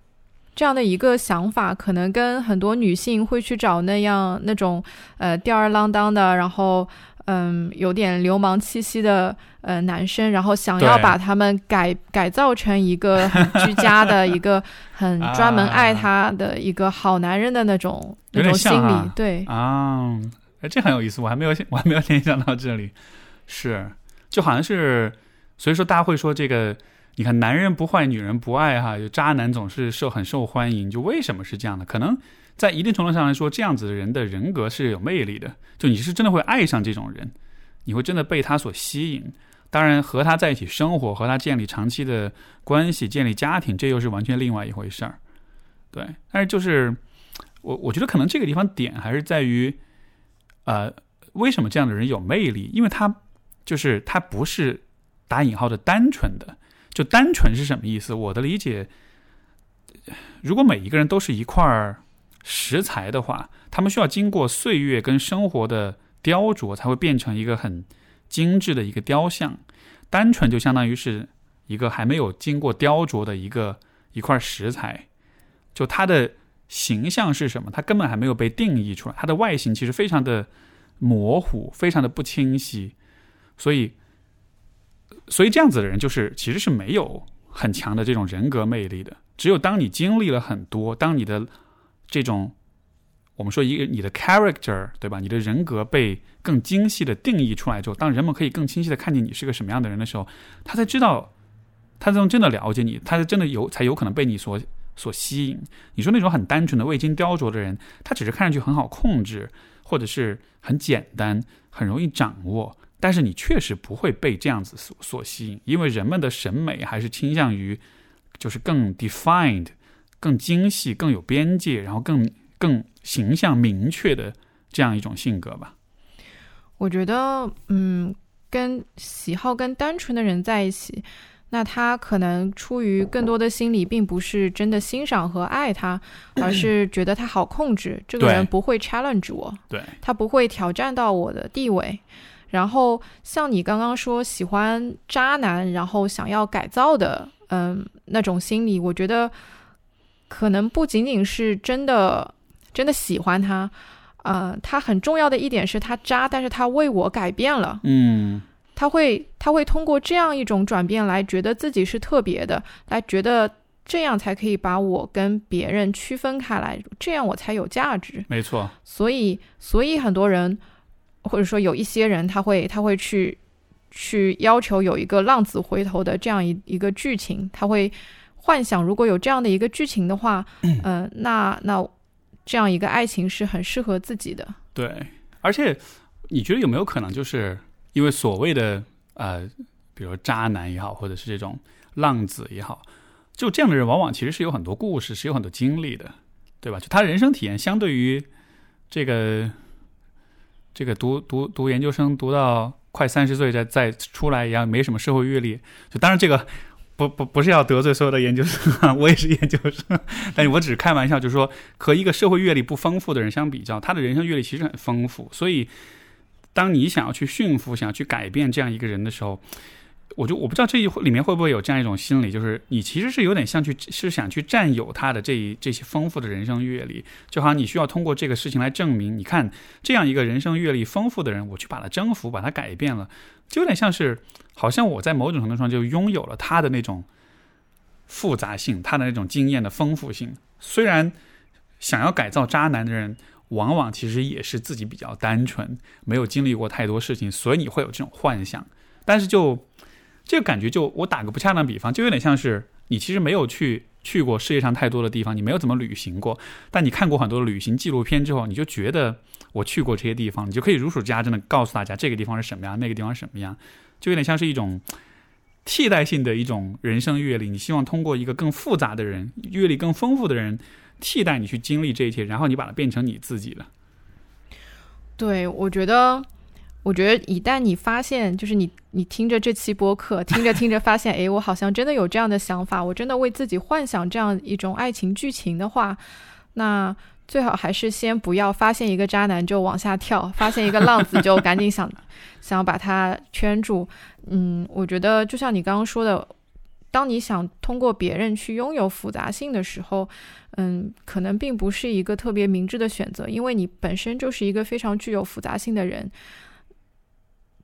这样的一个想法，可能跟很多女性会去找那样那种呃吊儿郎当的，然后。嗯，有点流氓气息的呃男生，然后想要把他们改改造成一个很居家的一个 很专门爱他的一个好男人的那种那种心理，对啊，哎，这很有意思，我还没有我还没有联想到这里，是就好像是，所以说大家会说这个，你看男人不坏，女人不爱哈，就渣男总是受很受欢迎，就为什么是这样的？可能。在一定程度上来说，这样子的人的人格是有魅力的。就你是真的会爱上这种人，你会真的被他所吸引。当然，和他在一起生活，和他建立长期的关系，建立家庭，这又是完全另外一回事儿。对，但是就是我我觉得可能这个地方点还是在于，呃，为什么这样的人有魅力？因为他就是他不是打引号的单纯的。就单纯是什么意思？我的理解，如果每一个人都是一块儿。食材的话，他们需要经过岁月跟生活的雕琢，才会变成一个很精致的一个雕像。单纯就相当于是一个还没有经过雕琢的一个一块食材，就它的形象是什么，它根本还没有被定义出来。它的外形其实非常的模糊，非常的不清晰。所以，所以这样子的人就是其实是没有很强的这种人格魅力的。只有当你经历了很多，当你的这种，我们说一个你的 character 对吧？你的人格被更精细的定义出来之后，当人们可以更清晰的看见你是个什么样的人的时候，他才知道，他才能真的了解你，他才真的有才有可能被你所所吸引。你说那种很单纯的未经雕琢的人，他只是看上去很好控制，或者是很简单，很容易掌握，但是你确实不会被这样子所所吸引，因为人们的审美还是倾向于就是更 defined。更精细、更有边界，然后更更形象明确的这样一种性格吧。我觉得，嗯，跟喜好跟单纯的人在一起，那他可能出于更多的心理，并不是真的欣赏和爱他，而是 觉得他好控制。这个人不会 challenge 我，对他不会挑战到我的地位。然后像你刚刚说喜欢渣男，然后想要改造的，嗯，那种心理，我觉得。可能不仅仅是真的真的喜欢他，呃，他很重要的一点是他渣，但是他为我改变了，嗯，他会他会通过这样一种转变来觉得自己是特别的，来觉得这样才可以把我跟别人区分开来，这样我才有价值，没错。所以所以很多人或者说有一些人他会他会去去要求有一个浪子回头的这样一一个剧情，他会。幻想如果有这样的一个剧情的话，嗯，那那这样一个爱情是很适合自己的。对，而且你觉得有没有可能，就是因为所谓的呃，比如渣男也好，或者是这种浪子也好，就这样的人往往其实是有很多故事，是有很多经历的，对吧？就他人生体验相对于这个这个读读读研究生读到快三十岁再再出来一样，没什么社会阅历。就当然这个。不不不是要得罪所有的研究生，我也是研究生，但是我只是开玩笑，就是说和一个社会阅历不丰富的人相比较，他的人生阅历其实很丰富，所以当你想要去驯服、想要去改变这样一个人的时候。我就我不知道这一里面会不会有这样一种心理，就是你其实是有点像去是想去占有他的这一这些丰富的人生阅历，就好像你需要通过这个事情来证明，你看这样一个人生阅历丰富的人，我去把他征服，把他改变了，就有点像是好像我在某种程度上就拥有了他的那种复杂性，他的那种经验的丰富性。虽然想要改造渣男的人，往往其实也是自己比较单纯，没有经历过太多事情，所以你会有这种幻想，但是就。这个感觉就我打个不恰当比方，就有点像是你其实没有去去过世界上太多的地方，你没有怎么旅行过，但你看过很多旅行纪录片之后，你就觉得我去过这些地方，你就可以如数家珍的告诉大家这个地方是什么样，那个地方什么样，就有点像是一种替代性的一种人生阅历。你希望通过一个更复杂的人、阅历更丰富的人替代你去经历这一切，然后你把它变成你自己了。对，我觉得。我觉得，一旦你发现，就是你你听着这期播客，听着听着发现，哎，我好像真的有这样的想法，我真的为自己幻想这样一种爱情剧情的话，那最好还是先不要发现一个渣男就往下跳，发现一个浪子就赶紧想 想把他圈住。嗯，我觉得就像你刚刚说的，当你想通过别人去拥有复杂性的时候，嗯，可能并不是一个特别明智的选择，因为你本身就是一个非常具有复杂性的人。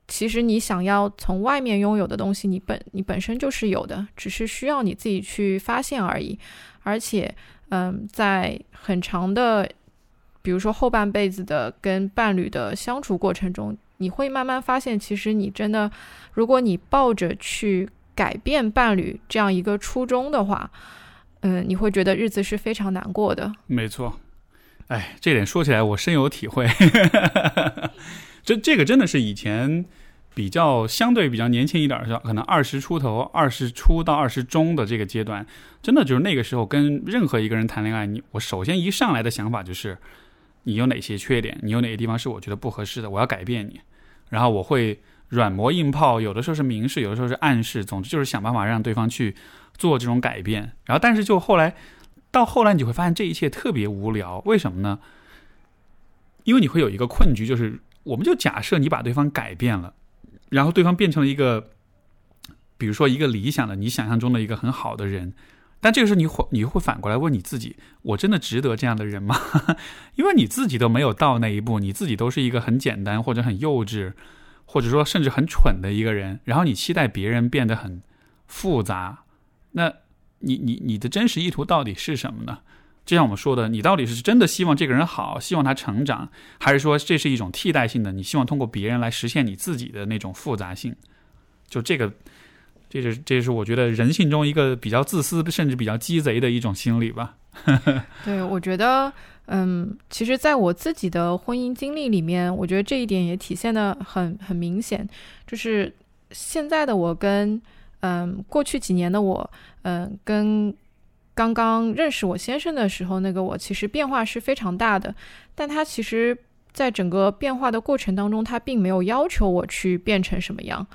其实你想要从外面拥有的东西，你本你本身就是有的，只是需要你自己去发现而已。而且，嗯，在很长的，比如说后半辈子的跟伴侣的相处过程中，你会慢慢发现，其实你真的，如果你抱着去改变伴侣这样一个初衷的话，嗯，你会觉得日子是非常难过的。没错，哎，这点说起来我深有体会。这这个真的是以前比较相对比较年轻一点的，可能二十出头、二十出到二十中的这个阶段，真的就是那个时候跟任何一个人谈恋爱，你我首先一上来的想法就是，你有哪些缺点，你有哪些地方是我觉得不合适的，我要改变你，然后我会软磨硬泡，有的时候是明示，有的时候是暗示，总之就是想办法让对方去做这种改变。然后但是就后来到后来，你就会发现这一切特别无聊，为什么呢？因为你会有一个困局，就是。我们就假设你把对方改变了，然后对方变成了一个，比如说一个理想的、你想象中的一个很好的人，但这个时候你会你会反过来问你自己：我真的值得这样的人吗？因为你自己都没有到那一步，你自己都是一个很简单或者很幼稚，或者说甚至很蠢的一个人，然后你期待别人变得很复杂，那你你你的真实意图到底是什么呢？就像我们说的，你到底是真的希望这个人好，希望他成长，还是说这是一种替代性的？你希望通过别人来实现你自己的那种复杂性？就这个，这是这是我觉得人性中一个比较自私，甚至比较鸡贼的一种心理吧。对，我觉得，嗯，其实在我自己的婚姻经历里面，我觉得这一点也体现的很很明显，就是现在的我跟，嗯，过去几年的我，嗯，跟。刚刚认识我先生的时候，那个我其实变化是非常大的，但他其实在整个变化的过程当中，他并没有要求我去变成什么样，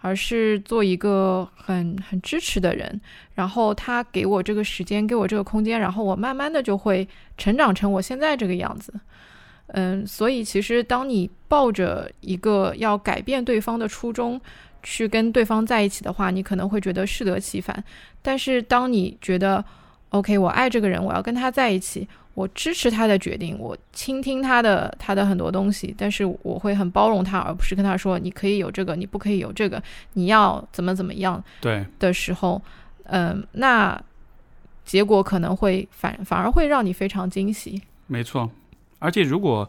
而是做一个很很支持的人。然后他给我这个时间，给我这个空间，然后我慢慢的就会成长成我现在这个样子。嗯，所以其实当你抱着一个要改变对方的初衷去跟对方在一起的话，你可能会觉得适得其反。但是当你觉得，OK，我爱这个人，我要跟他在一起，我支持他的决定，我倾听他的他的很多东西，但是我会很包容他，而不是跟他说你可以有这个，你不可以有这个，你要怎么怎么样。对的时候，嗯，那结果可能会反反而会让你非常惊喜。没错，而且如果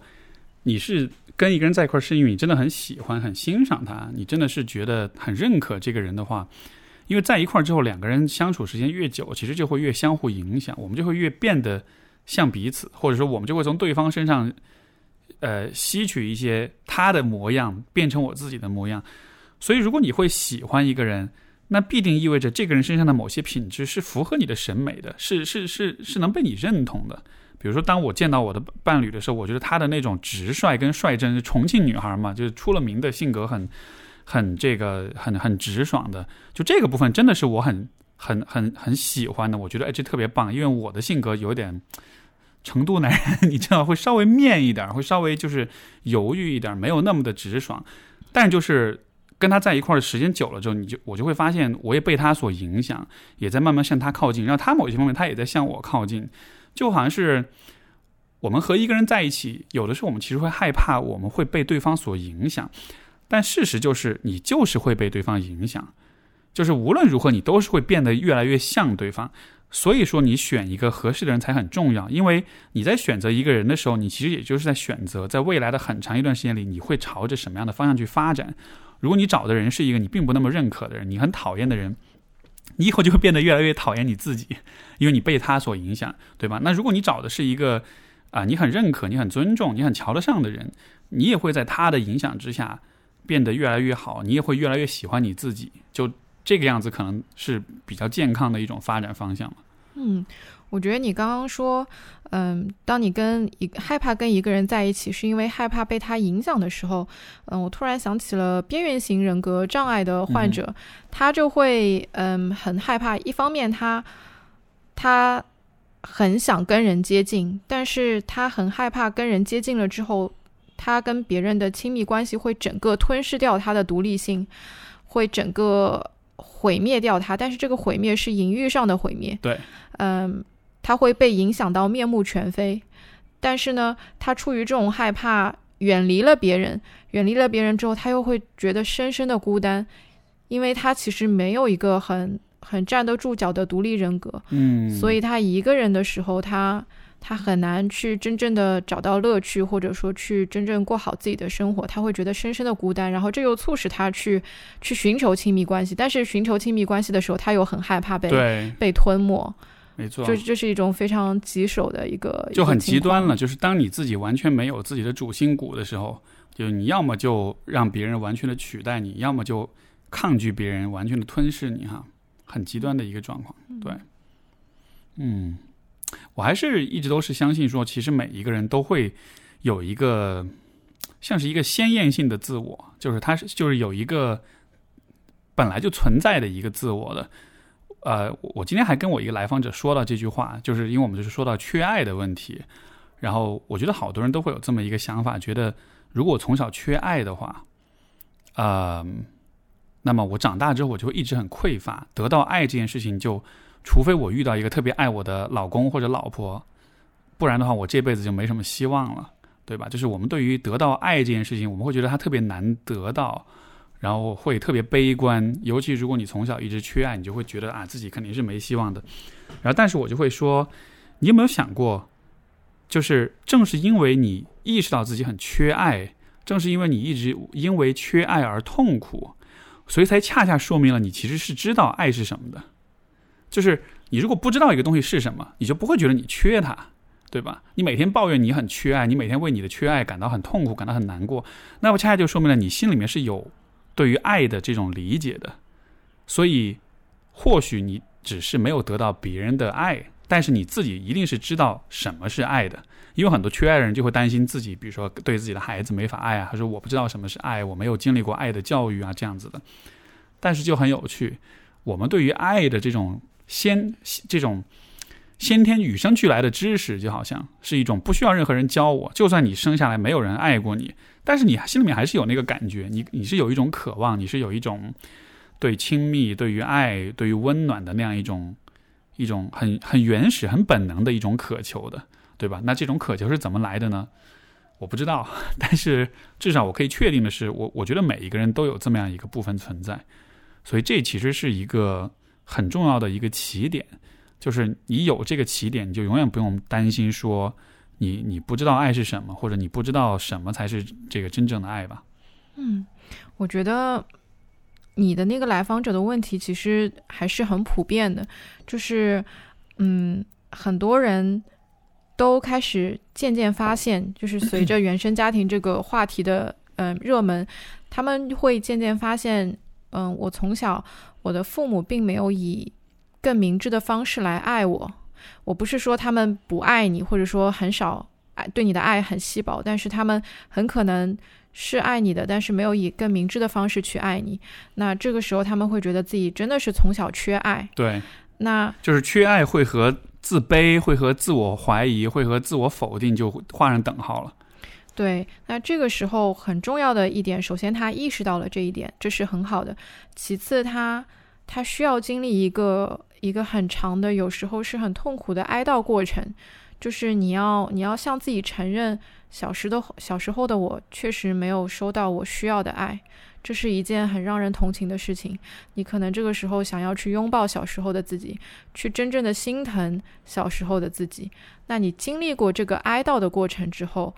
你是跟一个人在一块儿，是因为你真的很喜欢、很欣赏他，你真的是觉得很认可这个人的话。因为在一块儿之后，两个人相处时间越久，其实就会越相互影响，我们就会越变得像彼此，或者说我们就会从对方身上，呃，吸取一些他的模样，变成我自己的模样。所以，如果你会喜欢一个人，那必定意味着这个人身上的某些品质是符合你的审美的，是是是是能被你认同的。比如说，当我见到我的伴侣的时候，我觉得他的那种直率跟率真，重庆女孩嘛，就是出了名的性格很。很这个很很直爽的，就这个部分真的是我很很很很喜欢的。我觉得哎，这特别棒，因为我的性格有点成都男人，你知道会稍微面一点，会稍微就是犹豫一点，没有那么的直爽。但就是跟他在一块儿的时间久了之后，你就我就会发现，我也被他所影响，也在慢慢向他靠近。然后他某些方面，他也在向我靠近。就好像是我们和一个人在一起，有的时候我们其实会害怕，我们会被对方所影响。但事实就是，你就是会被对方影响，就是无论如何，你都是会变得越来越像对方。所以说，你选一个合适的人才很重要。因为你在选择一个人的时候，你其实也就是在选择，在未来的很长一段时间里，你会朝着什么样的方向去发展。如果你找的人是一个你并不那么认可的人，你很讨厌的人，你以后就会变得越来越讨厌你自己，因为你被他所影响，对吧？那如果你找的是一个啊，你很认可、你很尊重、你很瞧得上的人，你也会在他的影响之下变得越来越好，你也会越来越喜欢你自己，就这个样子可能是比较健康的一种发展方向嗯。我觉得你刚刚说，嗯，当你跟一害怕跟一个人在一起，是因为害怕被他影响的时候，嗯，我突然想起了边缘型人格障碍的患者，他就会，嗯，很害怕。一方面，他他很想跟人接近，但是他很害怕跟人接近了之后，他跟别人的亲密关系会整个吞噬掉他的独立性，会整个毁灭掉他。但是这个毁灭是隐喻上的毁灭。对，嗯。他会被影响到面目全非，但是呢，他出于这种害怕，远离了别人，远离了别人之后，他又会觉得深深的孤单，因为他其实没有一个很很站得住脚的独立人格，嗯，所以他一个人的时候，他他很难去真正的找到乐趣，或者说去真正过好自己的生活，他会觉得深深的孤单，然后这又促使他去去寻求亲密关系，但是寻求亲密关系的时候，他又很害怕被被吞没。没错，这这是一种非常棘手的一个，就很极端了。就是当你自己完全没有自己的主心骨的时候，就你要么就让别人完全的取代你，要么就抗拒别人完全的吞噬你，哈，很极端的一个状况。对，嗯，我还是一直都是相信说，其实每一个人都会有一个像是一个鲜艳性的自我，就是他是就是有一个本来就存在的一个自我的。呃，我今天还跟我一个来访者说到这句话，就是因为我们就是说到缺爱的问题，然后我觉得好多人都会有这么一个想法，觉得如果从小缺爱的话，呃，那么我长大之后我就会一直很匮乏，得到爱这件事情就，除非我遇到一个特别爱我的老公或者老婆，不然的话我这辈子就没什么希望了，对吧？就是我们对于得到爱这件事情，我们会觉得它特别难得到。然后会特别悲观，尤其如果你从小一直缺爱，你就会觉得啊自己肯定是没希望的。然后，但是我就会说，你有没有想过，就是正是因为你意识到自己很缺爱，正是因为你一直因为缺爱而痛苦，所以才恰恰说明了你其实是知道爱是什么的。就是你如果不知道一个东西是什么，你就不会觉得你缺它，对吧？你每天抱怨你很缺爱，你每天为你的缺爱感到很痛苦，感到很难过，那么恰恰就说明了你心里面是有。对于爱的这种理解的，所以或许你只是没有得到别人的爱，但是你自己一定是知道什么是爱的。因为很多缺爱的人就会担心自己，比如说对自己的孩子没法爱啊，他说我不知道什么是爱，我没有经历过爱的教育啊，这样子的。但是就很有趣，我们对于爱的这种先这种先天与生俱来的知识，就好像是一种不需要任何人教我，就算你生下来没有人爱过你。但是你心里面还是有那个感觉，你你是有一种渴望，你是有一种对亲密、对于爱、对于温暖的那样一种一种很很原始、很本能的一种渴求的，对吧？那这种渴求是怎么来的呢？我不知道，但是至少我可以确定的是，我我觉得每一个人都有这么样一个部分存在，所以这其实是一个很重要的一个起点，就是你有这个起点，你就永远不用担心说。你你不知道爱是什么，或者你不知道什么才是这个真正的爱吧？嗯，我觉得你的那个来访者的问题其实还是很普遍的，就是嗯，很多人都开始渐渐发现，就是随着原生家庭这个话题的嗯热门，他们会渐渐发现，嗯，我从小我的父母并没有以更明智的方式来爱我。我不是说他们不爱你，或者说很少爱对你的爱很稀薄，但是他们很可能是爱你的，但是没有以更明智的方式去爱你。那这个时候他们会觉得自己真的是从小缺爱。对，那就是缺爱会和自卑、会和自我怀疑、会和自我否定就画上等号了。对，那这个时候很重要的一点，首先他意识到了这一点，这是很好的。其次，他他需要经历一个。一个很长的，有时候是很痛苦的哀悼过程，就是你要你要向自己承认，小时的小时候的我确实没有收到我需要的爱，这是一件很让人同情的事情。你可能这个时候想要去拥抱小时候的自己，去真正的心疼小时候的自己。那你经历过这个哀悼的过程之后，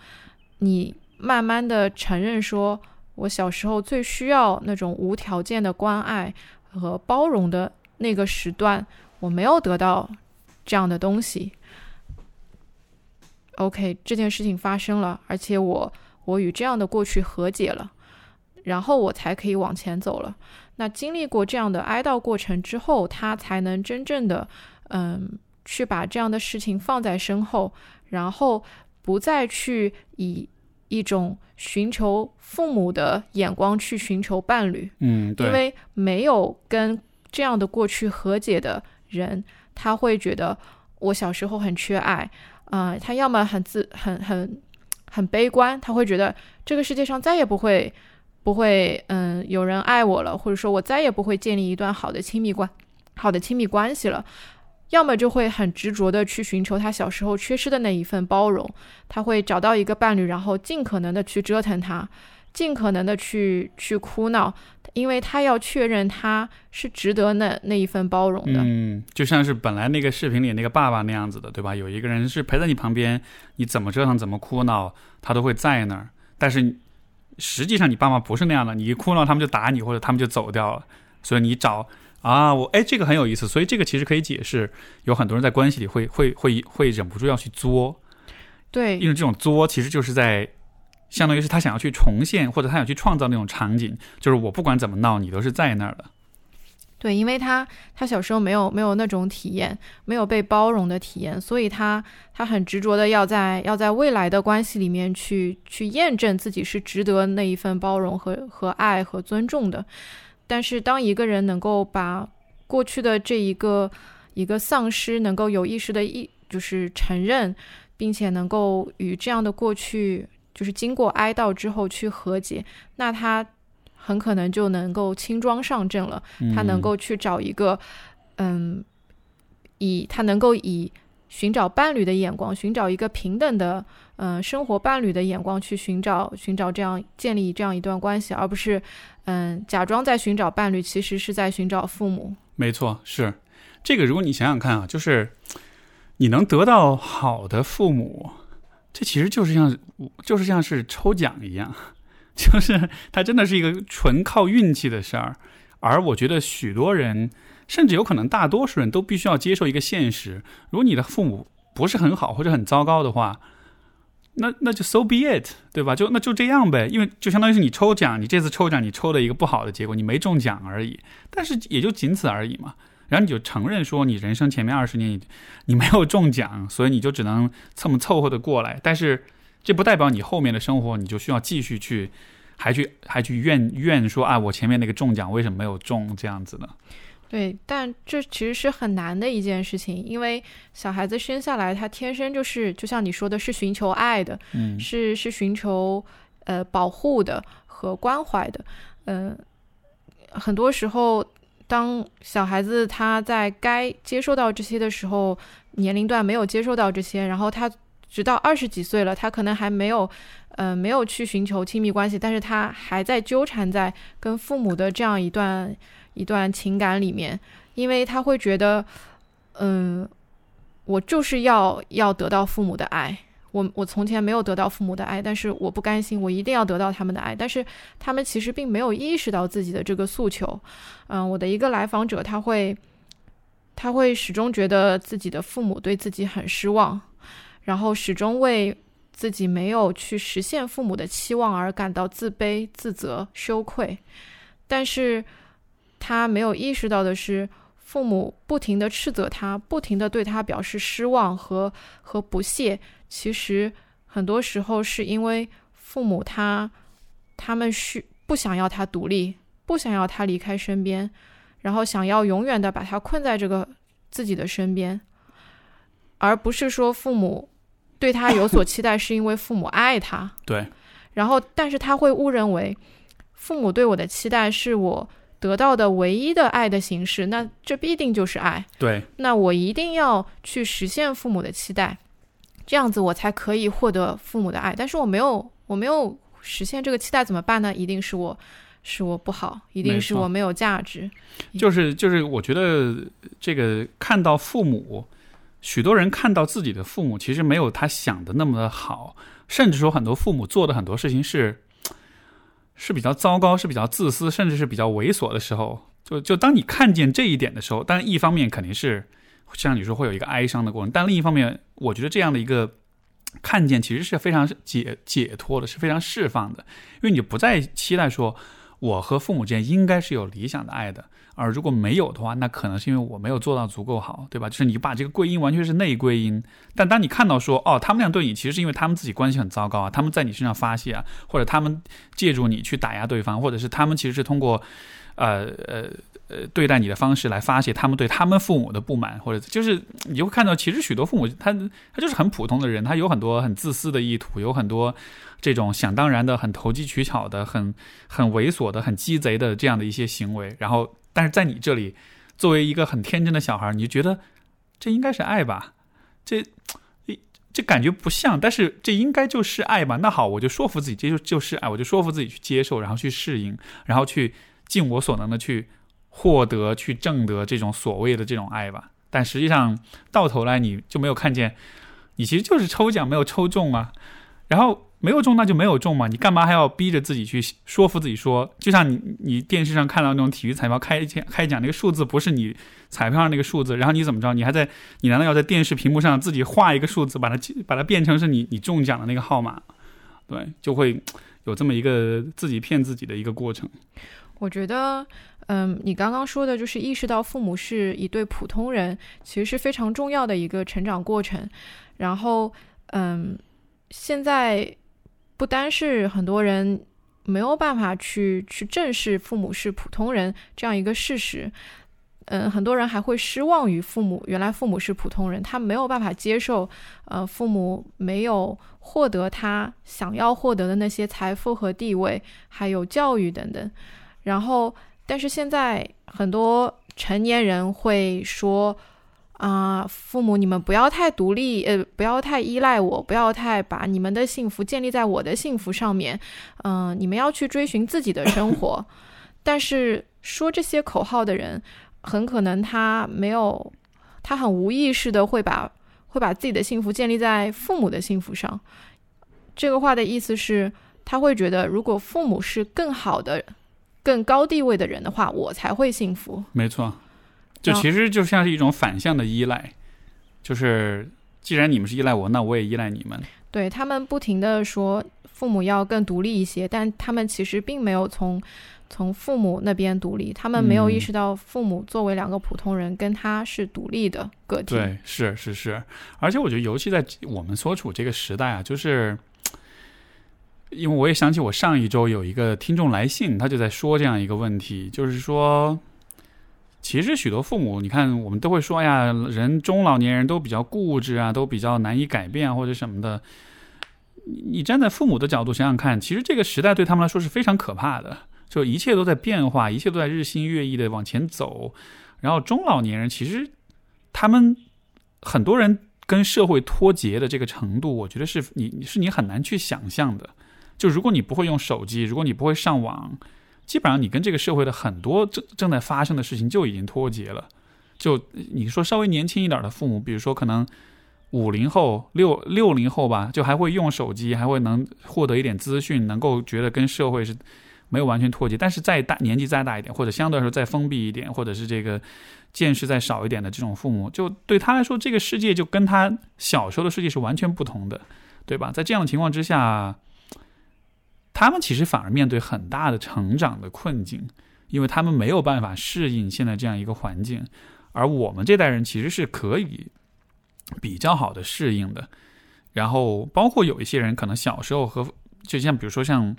你慢慢的承认说，我小时候最需要那种无条件的关爱和包容的。那个时段我没有得到这样的东西。OK，这件事情发生了，而且我我与这样的过去和解了，然后我才可以往前走了。那经历过这样的哀悼过程之后，他才能真正的嗯去把这样的事情放在身后，然后不再去以一种寻求父母的眼光去寻求伴侣。嗯，对，因为没有跟这样的过去和解的人，他会觉得我小时候很缺爱，啊、他要么很自很很很悲观，他会觉得这个世界上再也不会不会嗯有人爱我了，或者说我再也不会建立一段好的亲密关好的亲密关系了。要么就会很执着的去寻求他小时候缺失的那一份包容，他会找到一个伴侣，然后尽可能的去折腾他，尽可能的去去哭闹，因为他要确认他是值得那那一份包容的。嗯，就像是本来那个视频里那个爸爸那样子的，对吧？有一个人是陪在你旁边，你怎么折腾怎么哭闹，他都会在那儿。但是实际上你爸妈不是那样的，你一哭闹他们就打你，或者他们就走掉了。所以你找啊，我哎，这个很有意思。所以这个其实可以解释，有很多人在关系里会会会会忍不住要去作，对因为这种作其实就是在。相当于是他想要去重现，或者他想去创造那种场景，就是我不管怎么闹，你都是在那儿的。对，因为他他小时候没有没有那种体验，没有被包容的体验，所以他他很执着的要在要在未来的关系里面去去验证自己是值得那一份包容和和爱和尊重的。但是当一个人能够把过去的这一个一个丧失能够有意识的意就是承认，并且能够与这样的过去就是经过哀悼之后去和解，那他很可能就能够轻装上阵了。他能够去找一个，嗯，以他能够以寻找伴侣的眼光，寻找一个平等的，嗯、生活伴侣的眼光去寻找寻找这样建立这样一段关系，而不是，嗯，假装在寻找伴侣，其实是在寻找父母。没错，是这个。如果你想想看啊，就是你能得到好的父母，这其实就是像就是像是抽奖一样，就是它真的是一个纯靠运气的事儿。而我觉得许多人，甚至有可能大多数人都必须要接受一个现实：如果你的父母不是很好或者很糟糕的话，那那就 so be it，对吧？就那就这样呗，因为就相当于是你抽奖，你这次抽奖你抽了一个不好的结果，你没中奖而已，但是也就仅此而已嘛。然后你就承认说你人生前面二十年你你没有中奖，所以你就只能这么凑合的过来。但是这不代表你后面的生活你就需要继续去，还去还去怨怨说啊，我前面那个中奖为什么没有中这样子的？对，但这其实是很难的一件事情，因为小孩子生下来他天生就是，就像你说的，是寻求爱的，嗯是是寻求呃保护的和关怀的，嗯、很多时候，当小孩子他在该接受到这些的时候，年龄段没有接受到这些，然后他直到二十几岁了，他可能还没有，呃，没有去寻求亲密关系，但是他还在纠缠在跟父母的这样一段一段情感里面，因为他会觉得，嗯，我就是要要得到父母的爱。我我从前没有得到父母的爱，但是我不甘心，我一定要得到他们的爱。但是他们其实并没有意识到自己的这个诉求。嗯，我的一个来访者，他会他会始终觉得自己的父母对自己很失望，然后始终为自己没有去实现父母的期望而感到自卑、自责、羞愧。但是他没有意识到的是，父母不停的斥责他，不停的对他表示失望和和不屑。其实很多时候是因为父母他他们需不想要他独立，不想要他离开身边，然后想要永远的把他困在这个自己的身边，而不是说父母对他有所期待，是因为父母爱他。对，然后，但是他会误认为父母对我的期待是我得到的唯一的爱的形式，那这必定就是爱。对，那我一定要去实现父母的期待，这样子我才可以获得父母的爱。但是我没有，我没有实现这个期待怎么办呢？一定是我是我不好，一定是我没有价值。就是就是，我觉得这个看到父母，许多人看到自己的父母，其实没有他想的那么的好，甚至说很多父母做的很多事情是是比较糟糕，是比较自私，甚至是比较猥琐的时候，就就当你看见这一点的时候，当然一方面肯定是像你说会有一个哀伤的过程，但另一方面，我觉得这样的一个看见其实是非常解解脱的，是非常释放的，因为你不再期待说我和父母之间应该是有理想的爱的。而如果没有的话，那可能是因为我没有做到足够好，对吧？就是你把这个归因完全是内归因。但当你看到说，哦，他们那样对你，其实是因为他们自己关系很糟糕啊，他们在你身上发泄啊，或者他们借助你去打压对方，或者是他们其实是通过，呃呃呃对待你的方式来发泄他们对他们父母的不满，或者就是你会看到，其实许多父母他他就是很普通的人，他有很多很自私的意图，有很多这种想当然的、很投机取巧的、很很猥琐的、很鸡贼的这样的一些行为，然后。但是在你这里，作为一个很天真的小孩，你就觉得这应该是爱吧？这这感觉不像，但是这应该就是爱吧？那好，我就说服自己，这就就是爱，我就说服自己去接受，然后去适应，然后去尽我所能的去获得、去挣得这种所谓的这种爱吧。但实际上到头来，你就没有看见，你其实就是抽奖没有抽中啊，然后。没有中那就没有中嘛，你干嘛还要逼着自己去说服自己说？就像你你电视上看到那种体育彩票开奖开奖那个数字不是你彩票上那个数字，然后你怎么着？你还在你难道要在电视屏幕上自己画一个数字，把它把它变成是你你中奖的那个号码？对，就会有这么一个自己骗自己的一个过程。我觉得，嗯，你刚刚说的就是意识到父母是一对普通人，其实是非常重要的一个成长过程。然后，嗯，现在。不单是很多人没有办法去去正视父母是普通人这样一个事实，嗯，很多人还会失望于父母，原来父母是普通人，他没有办法接受，呃，父母没有获得他想要获得的那些财富和地位，还有教育等等。然后，但是现在很多成年人会说。啊，父母，你们不要太独立，呃，不要太依赖我，不要太把你们的幸福建立在我的幸福上面。嗯，你们要去追寻自己的生活。但是说这些口号的人，很可能他没有，他很无意识的会把会把自己的幸福建立在父母的幸福上。这个话的意思是，他会觉得，如果父母是更好的、更高地位的人的话，我才会幸福。没错。就其实就像是一种反向的依赖，就是既然你们是依赖我，那我也依赖你们。对他们不停的说父母要更独立一些，但他们其实并没有从从父母那边独立，他们没有意识到父母作为两个普通人，跟他是独立的个体。对，是是是，而且我觉得，尤其在我们所处这个时代啊，就是因为我也想起我上一周有一个听众来信，他就在说这样一个问题，就是说。其实许多父母，你看，我们都会说呀，人中老年人都比较固执啊，都比较难以改变或者什么的。你站在父母的角度想想看，其实这个时代对他们来说是非常可怕的，就一切都在变化，一切都在日新月异的往前走。然后中老年人其实他们很多人跟社会脱节的这个程度，我觉得是你是你很难去想象的。就如果你不会用手机，如果你不会上网。基本上，你跟这个社会的很多正正在发生的事情就已经脱节了。就你说稍微年轻一点的父母，比如说可能五零后、六六零后吧，就还会用手机，还会能获得一点资讯，能够觉得跟社会是没有完全脱节。但是再大年纪再大一点，或者相对来说再封闭一点，或者是这个见识再少一点的这种父母，就对他来说，这个世界就跟他小时候的世界是完全不同的，对吧？在这样的情况之下。他们其实反而面对很大的成长的困境，因为他们没有办法适应现在这样一个环境，而我们这代人其实是可以比较好的适应的。然后，包括有一些人可能小时候和，就像比如说像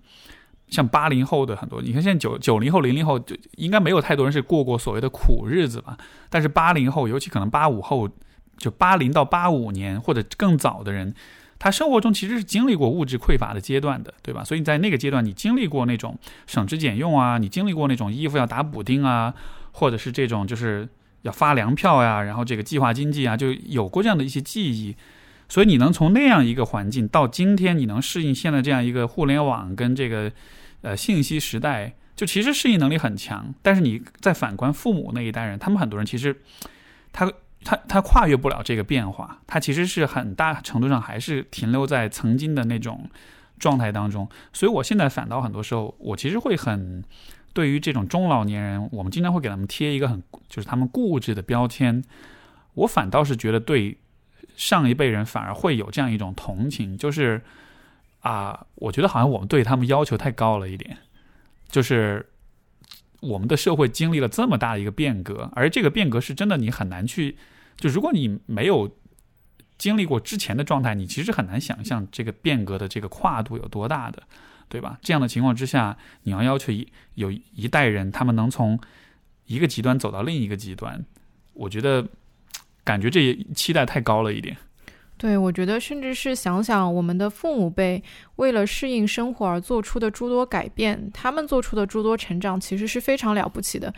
像八零后的很多，你看现在九九零后、零零后就应该没有太多人是过过所谓的苦日子吧？但是八零后，尤其可能八五后，就八零到八五年或者更早的人。他生活中其实是经历过物质匮乏的阶段的，对吧？所以在那个阶段，你经历过那种省吃俭用啊，你经历过那种衣服要打补丁啊，或者是这种就是要发粮票呀，然后这个计划经济啊，就有过这样的一些记忆。所以你能从那样一个环境到今天，你能适应现在这样一个互联网跟这个呃信息时代，就其实适应能力很强。但是你再反观父母那一代人，他们很多人其实他。他他跨越不了这个变化，他其实是很大程度上还是停留在曾经的那种状态当中。所以我现在反倒很多时候，我其实会很对于这种中老年人，我们经常会给他们贴一个很就是他们固执的标签。我反倒是觉得对上一辈人反而会有这样一种同情，就是啊，我觉得好像我们对他们要求太高了一点，就是我们的社会经历了这么大的一个变革，而这个变革是真的你很难去，就如果你没有经历过之前的状态，你其实很难想象这个变革的这个跨度有多大的。对吧？这样的情况之下，你要要求一有一代人，他们能从一个极端走到另一个极端，我觉得感觉这也期待太高了一点。对，我觉得甚至是想想我们的父母辈为了适应生活而做出的诸多改变，他们做出的诸多成长，其实是非常了不起的。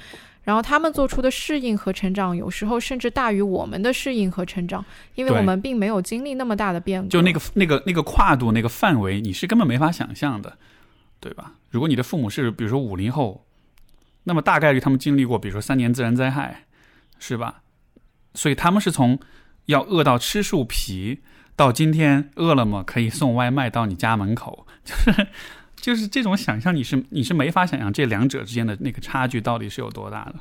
然后他们做出的适应和成长，有时候甚至大于我们的适应和成长，因为我们并没有经历那么大的变革。就那个那个那个跨度那个范围，你是根本没法想象的，对吧？如果你的父母是比如说五零后，那么大概率他们经历过，比如说三年自然灾害，是吧？所以他们是从要饿到吃树皮，到今天饿了么可以送外卖到你家门口，就是。就是这种想象，你是你是没法想象这两者之间的那个差距到底是有多大的。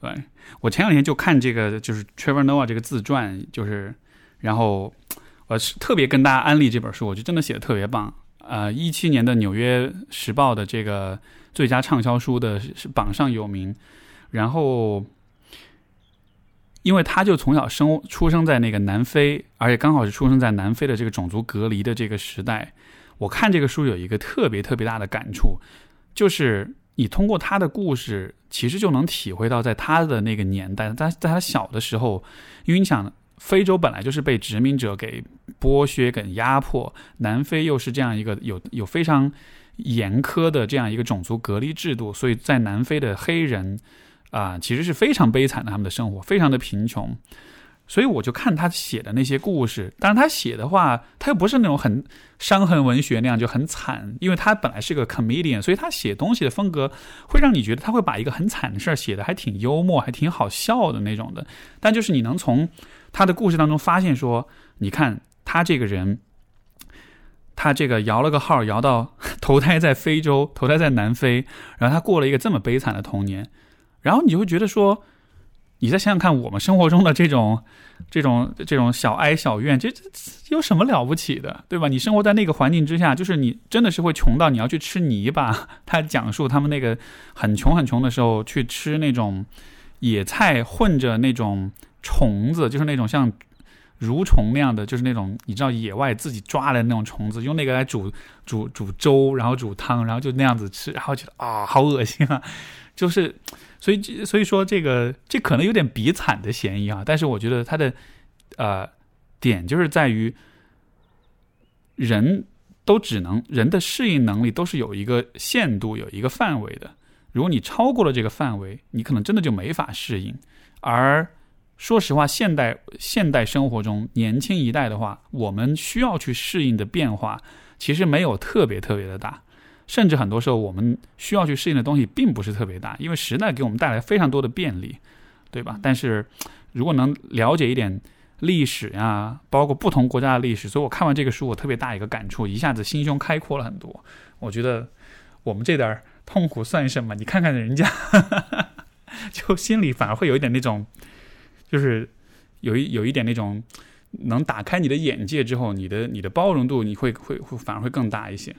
对我前两天就看这个，就是 Trevor Noah 这个自传，就是然后我是特别跟大家安利这本书，我觉得真的写的特别棒。呃，一七年的《纽约时报》的这个最佳畅销书的是榜上有名。然后，因为他就从小生出生在那个南非，而且刚好是出生在南非的这个种族隔离的这个时代。我看这个书有一个特别特别大的感触，就是你通过他的故事，其实就能体会到，在他的那个年代，在在他小的时候，因为你想，非洲本来就是被殖民者给剥削、给压迫，南非又是这样一个有有非常严苛的这样一个种族隔离制度，所以在南非的黑人啊，其实是非常悲惨的，他们的生活非常的贫穷。所以我就看他写的那些故事，当然他写的话，他又不是那种很伤痕文学那样就很惨，因为他本来是个 comedian，所以他写东西的风格会让你觉得他会把一个很惨的事儿写的还挺幽默，还挺好笑的那种的。但就是你能从他的故事当中发现说，你看他这个人，他这个摇了个号，摇到投胎在非洲，投胎在南非，然后他过了一个这么悲惨的童年，然后你就会觉得说。你再想想看，我们生活中的这种、这种、这种小哀小怨，这这有什么了不起的，对吧？你生活在那个环境之下，就是你真的是会穷到你要去吃泥巴。他讲述他们那个很穷很穷的时候，去吃那种野菜混着那种虫子，就是那种像蠕虫那样的，就是那种你知道野外自己抓的那种虫子，用那个来煮煮煮粥，然后煮汤，然后就那样子吃，然后觉得啊，好恶心啊，就是。所以，所以说这个这可能有点比惨的嫌疑啊。但是我觉得它的呃点就是在于，人都只能人的适应能力都是有一个限度、有一个范围的。如果你超过了这个范围，你可能真的就没法适应。而说实话，现代现代生活中年轻一代的话，我们需要去适应的变化其实没有特别特别的大。甚至很多时候，我们需要去适应的东西并不是特别大，因为时代给我们带来非常多的便利，对吧？但是，如果能了解一点历史呀，包括不同国家的历史，所以我看完这个书，我特别大一个感触，一下子心胸开阔了很多。我觉得我们这点痛苦算什么？你看看人家，就心里反而会有一点那种，就是有一有一点那种能打开你的眼界之后，你的你的包容度，你会会会反而会更大一些。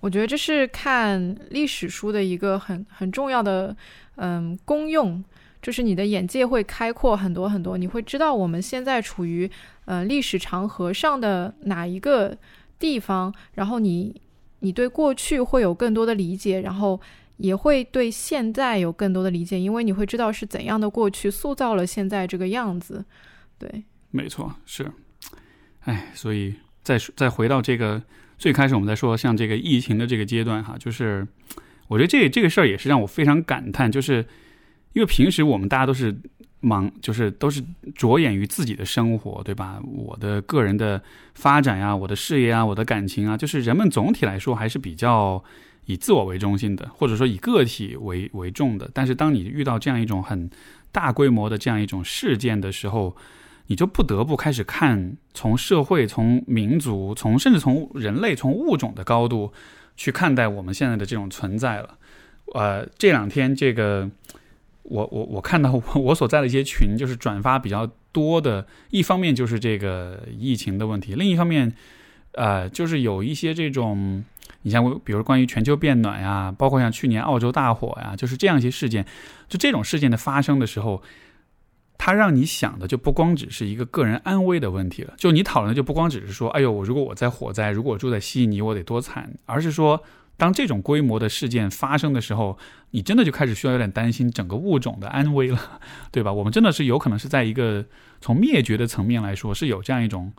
我觉得这是看历史书的一个很很重要的嗯功用，就是你的眼界会开阔很多很多，你会知道我们现在处于呃历史长河上的哪一个地方，然后你你对过去会有更多的理解，然后也会对现在有更多的理解，因为你会知道是怎样的过去塑造了现在这个样子。对，没错，是，哎，所以再再回到这个。最开始我们在说像这个疫情的这个阶段哈，就是我觉得这这个事儿也是让我非常感叹，就是因为平时我们大家都是忙，就是都是着眼于自己的生活，对吧？我的个人的发展呀，我的事业啊，我的感情啊，就是人们总体来说还是比较以自我为中心的，或者说以个体为为重的。但是当你遇到这样一种很大规模的这样一种事件的时候，你就不得不开始看，从社会、从民族、从甚至从人类、从物种的高度去看待我们现在的这种存在了。呃，这两天这个我我我看到我我所在的一些群，就是转发比较多的，一方面就是这个疫情的问题，另一方面，呃，就是有一些这种，你像比如关于全球变暖呀，包括像去年澳洲大火呀，就是这样一些事件，就这种事件的发生的时候。它让你想的就不光只是一个个人安危的问题了，就你讨论的就不光只是说，哎呦，我如果我在火灾，如果住在悉尼，我得多惨，而是说，当这种规模的事件发生的时候，你真的就开始需要有点担心整个物种的安危了，对吧？我们真的是有可能是在一个从灭绝的层面来说，是有这样一种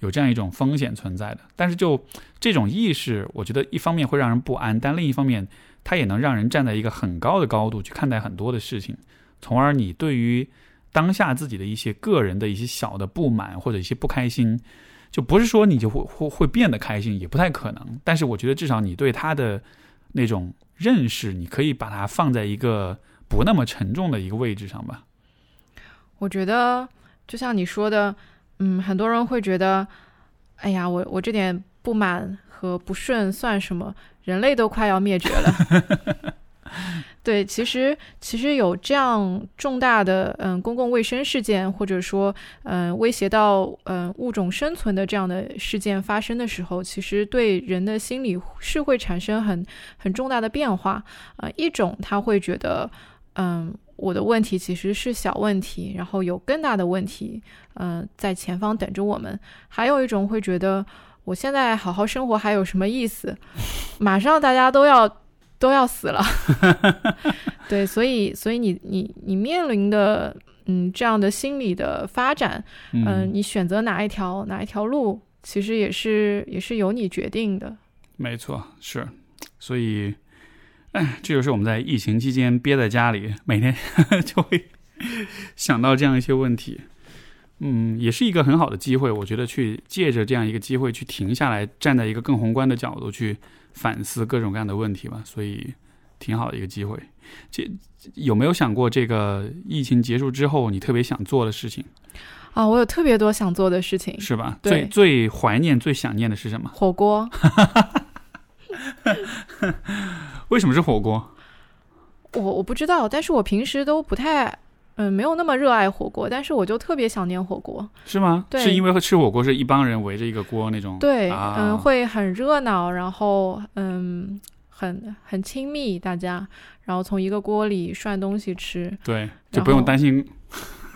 有这样一种风险存在的。但是就这种意识，我觉得一方面会让人不安，但另一方面，它也能让人站在一个很高的高度去看待很多的事情，从而你对于。当下自己的一些个人的一些小的不满或者一些不开心，就不是说你就会会会变得开心，也不太可能。但是我觉得至少你对他的那种认识，你可以把它放在一个不那么沉重的一个位置上吧。我觉得就像你说的，嗯，很多人会觉得，哎呀，我我这点不满和不顺算什么？人类都快要灭绝了。对，其实其实有这样重大的嗯公共卫生事件，或者说嗯威胁到嗯物种生存的这样的事件发生的时候，其实对人的心理是会产生很很重大的变化啊。一种他会觉得嗯我的问题其实是小问题，然后有更大的问题嗯在前方等着我们；还有一种会觉得我现在好好生活还有什么意思？马上大家都要。都要死了，对，所以，所以你，你，你面临的，嗯，这样的心理的发展，嗯，你选择哪一条，哪一条路，其实也是，也是由你决定的。没错，是，所以，哎，这就是我们在疫情期间憋在家里，每天 就会想到这样一些问题，嗯，也是一个很好的机会，我觉得去借着这样一个机会去停下来，站在一个更宏观的角度去。反思各种各样的问题吧，所以挺好的一个机会。这有没有想过，这个疫情结束之后，你特别想做的事情？啊，我有特别多想做的事情，是吧？最最怀念、最想念的是什么？火锅。为什么是火锅？我我不知道，但是我平时都不太。嗯，没有那么热爱火锅，但是我就特别想念火锅，是吗？对，是因为吃火锅是一帮人围着一个锅那种，对，嗯，会很热闹，然后嗯，很很亲密，大家，然后从一个锅里涮东西吃，对，就不用担心，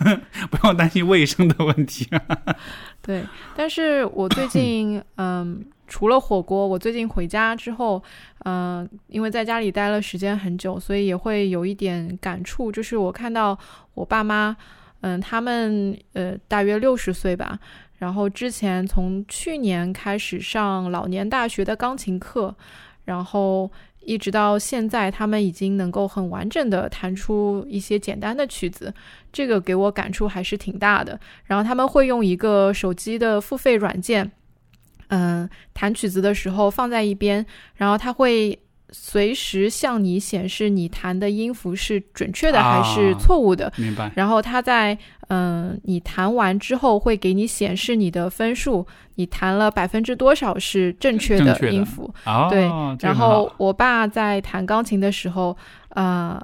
不用担心卫生的问题，对，但是我最近嗯。除了火锅，我最近回家之后，嗯，因为在家里待了时间很久，所以也会有一点感触。就是我看到我爸妈，嗯，他们呃大约六十岁吧，然后之前从去年开始上老年大学的钢琴课，然后一直到现在，他们已经能够很完整的弹出一些简单的曲子，这个给我感触还是挺大的。然后他们会用一个手机的付费软件。嗯，弹曲子的时候放在一边，然后他会随时向你显示你弹的音符是准确的还是错误的。明白。然后它在嗯，你弹完之后会给你显示你的分数，你弹了百分之多少是正确的音符。对。然后我爸在弹钢琴的时候，呃，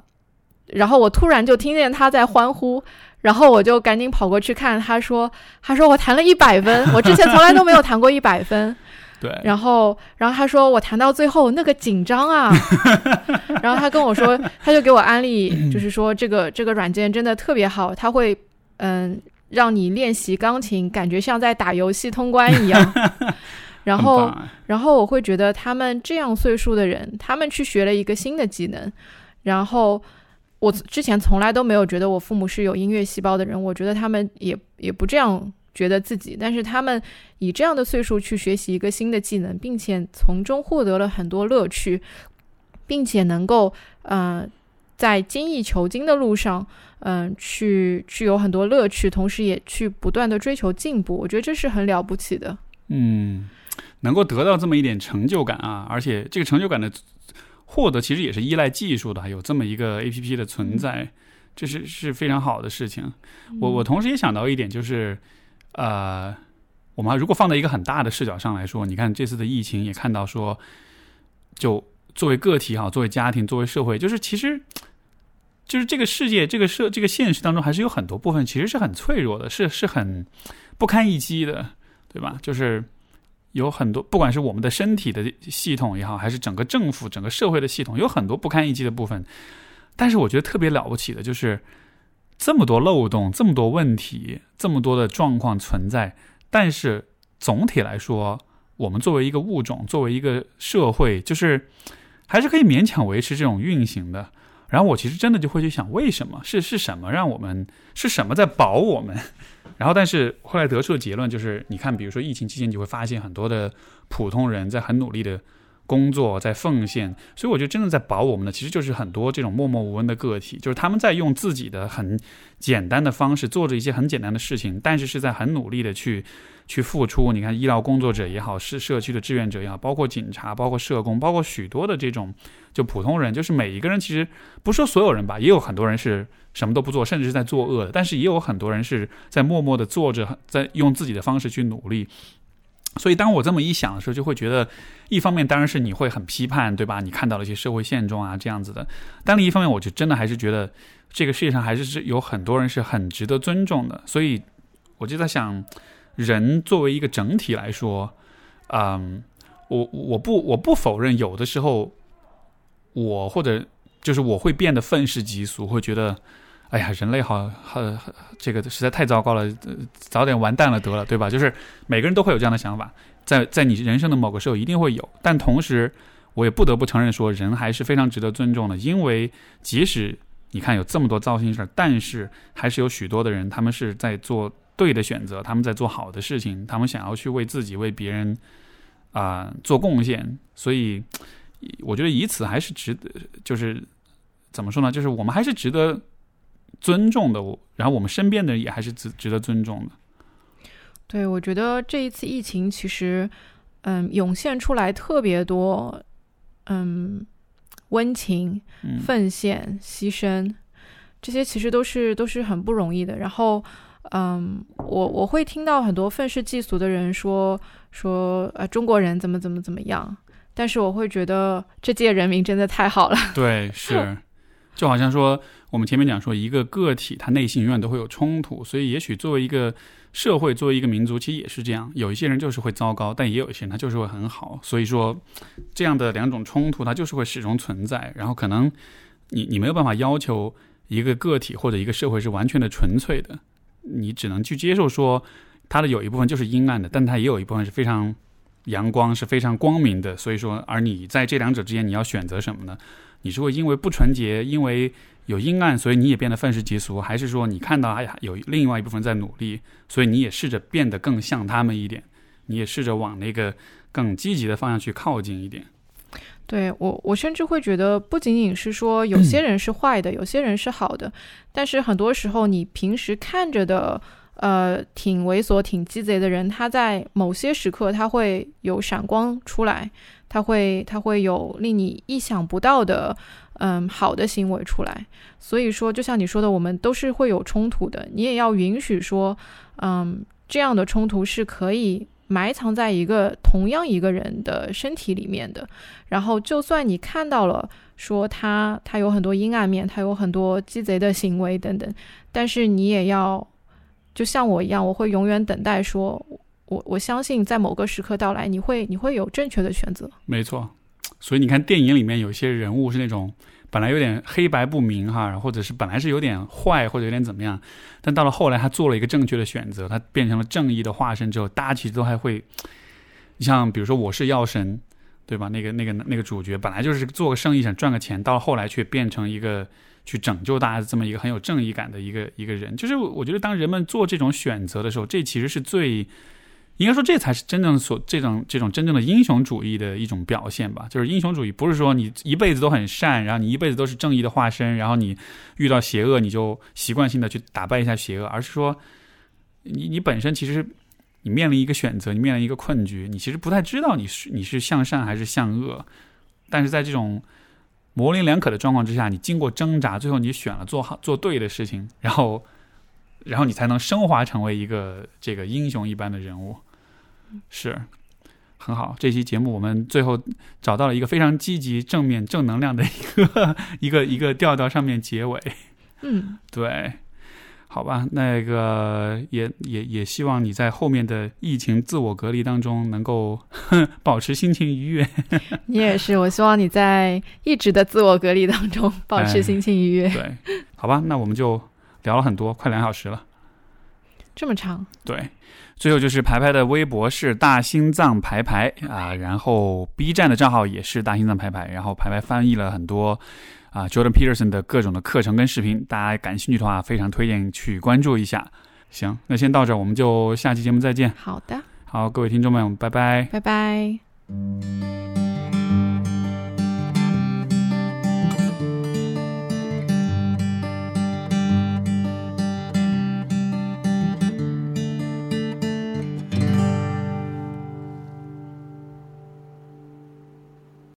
然后我突然就听见他在欢呼。然后我就赶紧跑过去看，他说：“他说我弹了一百分，我之前从来都没有弹过一百分。”对。然后，然后他说我弹到最后那个紧张啊。然后他跟我说，他就给我安利，就是说这个 这个软件真的特别好，他会嗯让你练习钢琴，感觉像在打游戏通关一样。然后，然后我会觉得他们这样岁数的人，他们去学了一个新的技能，然后。我之前从来都没有觉得我父母是有音乐细胞的人，我觉得他们也也不这样觉得自己。但是他们以这样的岁数去学习一个新的技能，并且从中获得了很多乐趣，并且能够嗯在精益求精的路上，嗯去去有很多乐趣，同时也去不断的追求进步。我觉得这是很了不起的。嗯，能够得到这么一点成就感啊，而且这个成就感的。获得其实也是依赖技术的，有这么一个 A P P 的存在，这是是非常好的事情。我我同时也想到一点，就是呃，我们如果放在一个很大的视角上来说，你看这次的疫情也看到说，就作为个体哈，作为家庭，作为社会，就是其实，就是这个世界，这个社，这个现实当中，还是有很多部分其实是很脆弱的，是是很不堪一击的，对吧？就是有很多，不管是我们的身体的系统也好，还是整个政府、整个社会的系统，有很多不堪一击的部分。但是我觉得特别了不起的就是，这么多漏洞，这么多问题，这么多的状况存在，但是总体来说，我们作为一个物种，作为一个社会，就是。还是可以勉强维持这种运行的。然后我其实真的就会去想，为什么是是什么让我们是什么在保我们？然后，但是后来得出的结论就是，你看，比如说疫情期间，你会发现很多的普通人在很努力的工作，在奉献。所以我觉得真的在保我们的，其实就是很多这种默默无闻的个体，就是他们在用自己的很简单的方式做着一些很简单的事情，但是是在很努力的去。去付出，你看医疗工作者也好，是社区的志愿者也好，包括警察，包括社工，包括许多的这种就普通人，就是每一个人其实不说所有人吧，也有很多人是什么都不做，甚至是在作恶的，但是也有很多人是在默默的做着，在用自己的方式去努力。所以当我这么一想的时候，就会觉得，一方面当然是你会很批判，对吧？你看到了一些社会现状啊这样子的，但另一方面，我就真的还是觉得这个世界上还是是有很多人是很值得尊重的。所以我就在想。人作为一个整体来说，嗯，我我不我不否认，有的时候我或者就是我会变得愤世嫉俗，会觉得，哎呀，人类好好这个实在太糟糕了，早点完蛋了得了，对吧？就是每个人都会有这样的想法，在在你人生的某个时候一定会有，但同时我也不得不承认说，人还是非常值得尊重的，因为即使你看有这么多糟心事儿，但是还是有许多的人，他们是在做。对的选择，他们在做好的事情，他们想要去为自己、为别人啊做贡献，所以我觉得以此还是值得，就是怎么说呢？就是我们还是值得尊重的，然后我们身边的人也还是值值得尊重的。对，我觉得这一次疫情其实，嗯，涌现出来特别多，嗯，温情、奉献、牺牲，这些其实都是都是很不容易的。然后。嗯，我我会听到很多愤世嫉俗的人说说呃中国人怎么怎么怎么样，但是我会觉得这届人民真的太好了。对，是，就好像说我们前面讲说一个个体他内心永远都会有冲突，所以也许作为一个社会，作为一个民族，其实也是这样，有一些人就是会糟糕，但也有一些人他就是会很好。所以说这样的两种冲突，它就是会始终存在。然后可能你你没有办法要求一个个体或者一个社会是完全的纯粹的。你只能去接受说，它的有一部分就是阴暗的，但它也有一部分是非常阳光，是非常光明的。所以说，而你在这两者之间，你要选择什么呢？你是会因为不纯洁，因为有阴暗，所以你也变得愤世嫉俗，还是说你看到哎呀有另外一部分在努力，所以你也试着变得更像他们一点，你也试着往那个更积极的方向去靠近一点。对我，我甚至会觉得，不仅仅是说有 些人是坏的，有些人是好的，但是很多时候你平时看着的，呃，挺猥琐、挺鸡贼的人，他在某些时刻他会有闪光出来，他会他会有令你意想不到的，嗯，好的行为出来。所以说，就像你说的，我们都是会有冲突的，你也要允许说，嗯，这样的冲突是可以。埋藏在一个同样一个人的身体里面的，然后就算你看到了，说他他有很多阴暗面，他有很多鸡贼的行为等等，但是你也要就像我一样，我会永远等待，说我我相信在某个时刻到来，你会你会有正确的选择。没错，所以你看电影里面有些人物是那种。本来有点黑白不明哈，或者是本来是有点坏或者有点怎么样，但到了后来他做了一个正确的选择，他变成了正义的化身之后，大家其实都还会，你像比如说我是药神，对吧？那个那个那个主角本来就是做个生意想赚个钱，到后来却变成一个去拯救大家这么一个很有正义感的一个一个人。就是我觉得当人们做这种选择的时候，这其实是最。应该说，这才是真正所这种这种真正的英雄主义的一种表现吧。就是英雄主义不是说你一辈子都很善，然后你一辈子都是正义的化身，然后你遇到邪恶你就习惯性的去打败一下邪恶，而是说你你本身其实你面临一个选择，你面临一个困局，你其实不太知道你是你是向善还是向恶，但是在这种模棱两可的状况之下，你经过挣扎，最后你选了做好做对的事情，然后然后你才能升华成为一个这个英雄一般的人物。是，很好。这期节目我们最后找到了一个非常积极、正面、正能量的一个 一个一个调调，上面结尾。嗯，对，好吧，那个也也也希望你在后面的疫情自我隔离当中能够 保持心情愉悦。你也是，我希望你在一直的自我隔离当中保持心情愉悦。对，好吧，那我们就聊了很多，快两小时了。这么长？对，最后就是排排的微博是大心脏排排啊，然后 B 站的账号也是大心脏排排，然后排排翻译了很多啊 Jordan Peterson 的各种的课程跟视频，大家感兴趣的话，非常推荐去关注一下。行，那先到这儿，我们就下期节目再见。好的，好，各位听众们，拜拜。拜拜。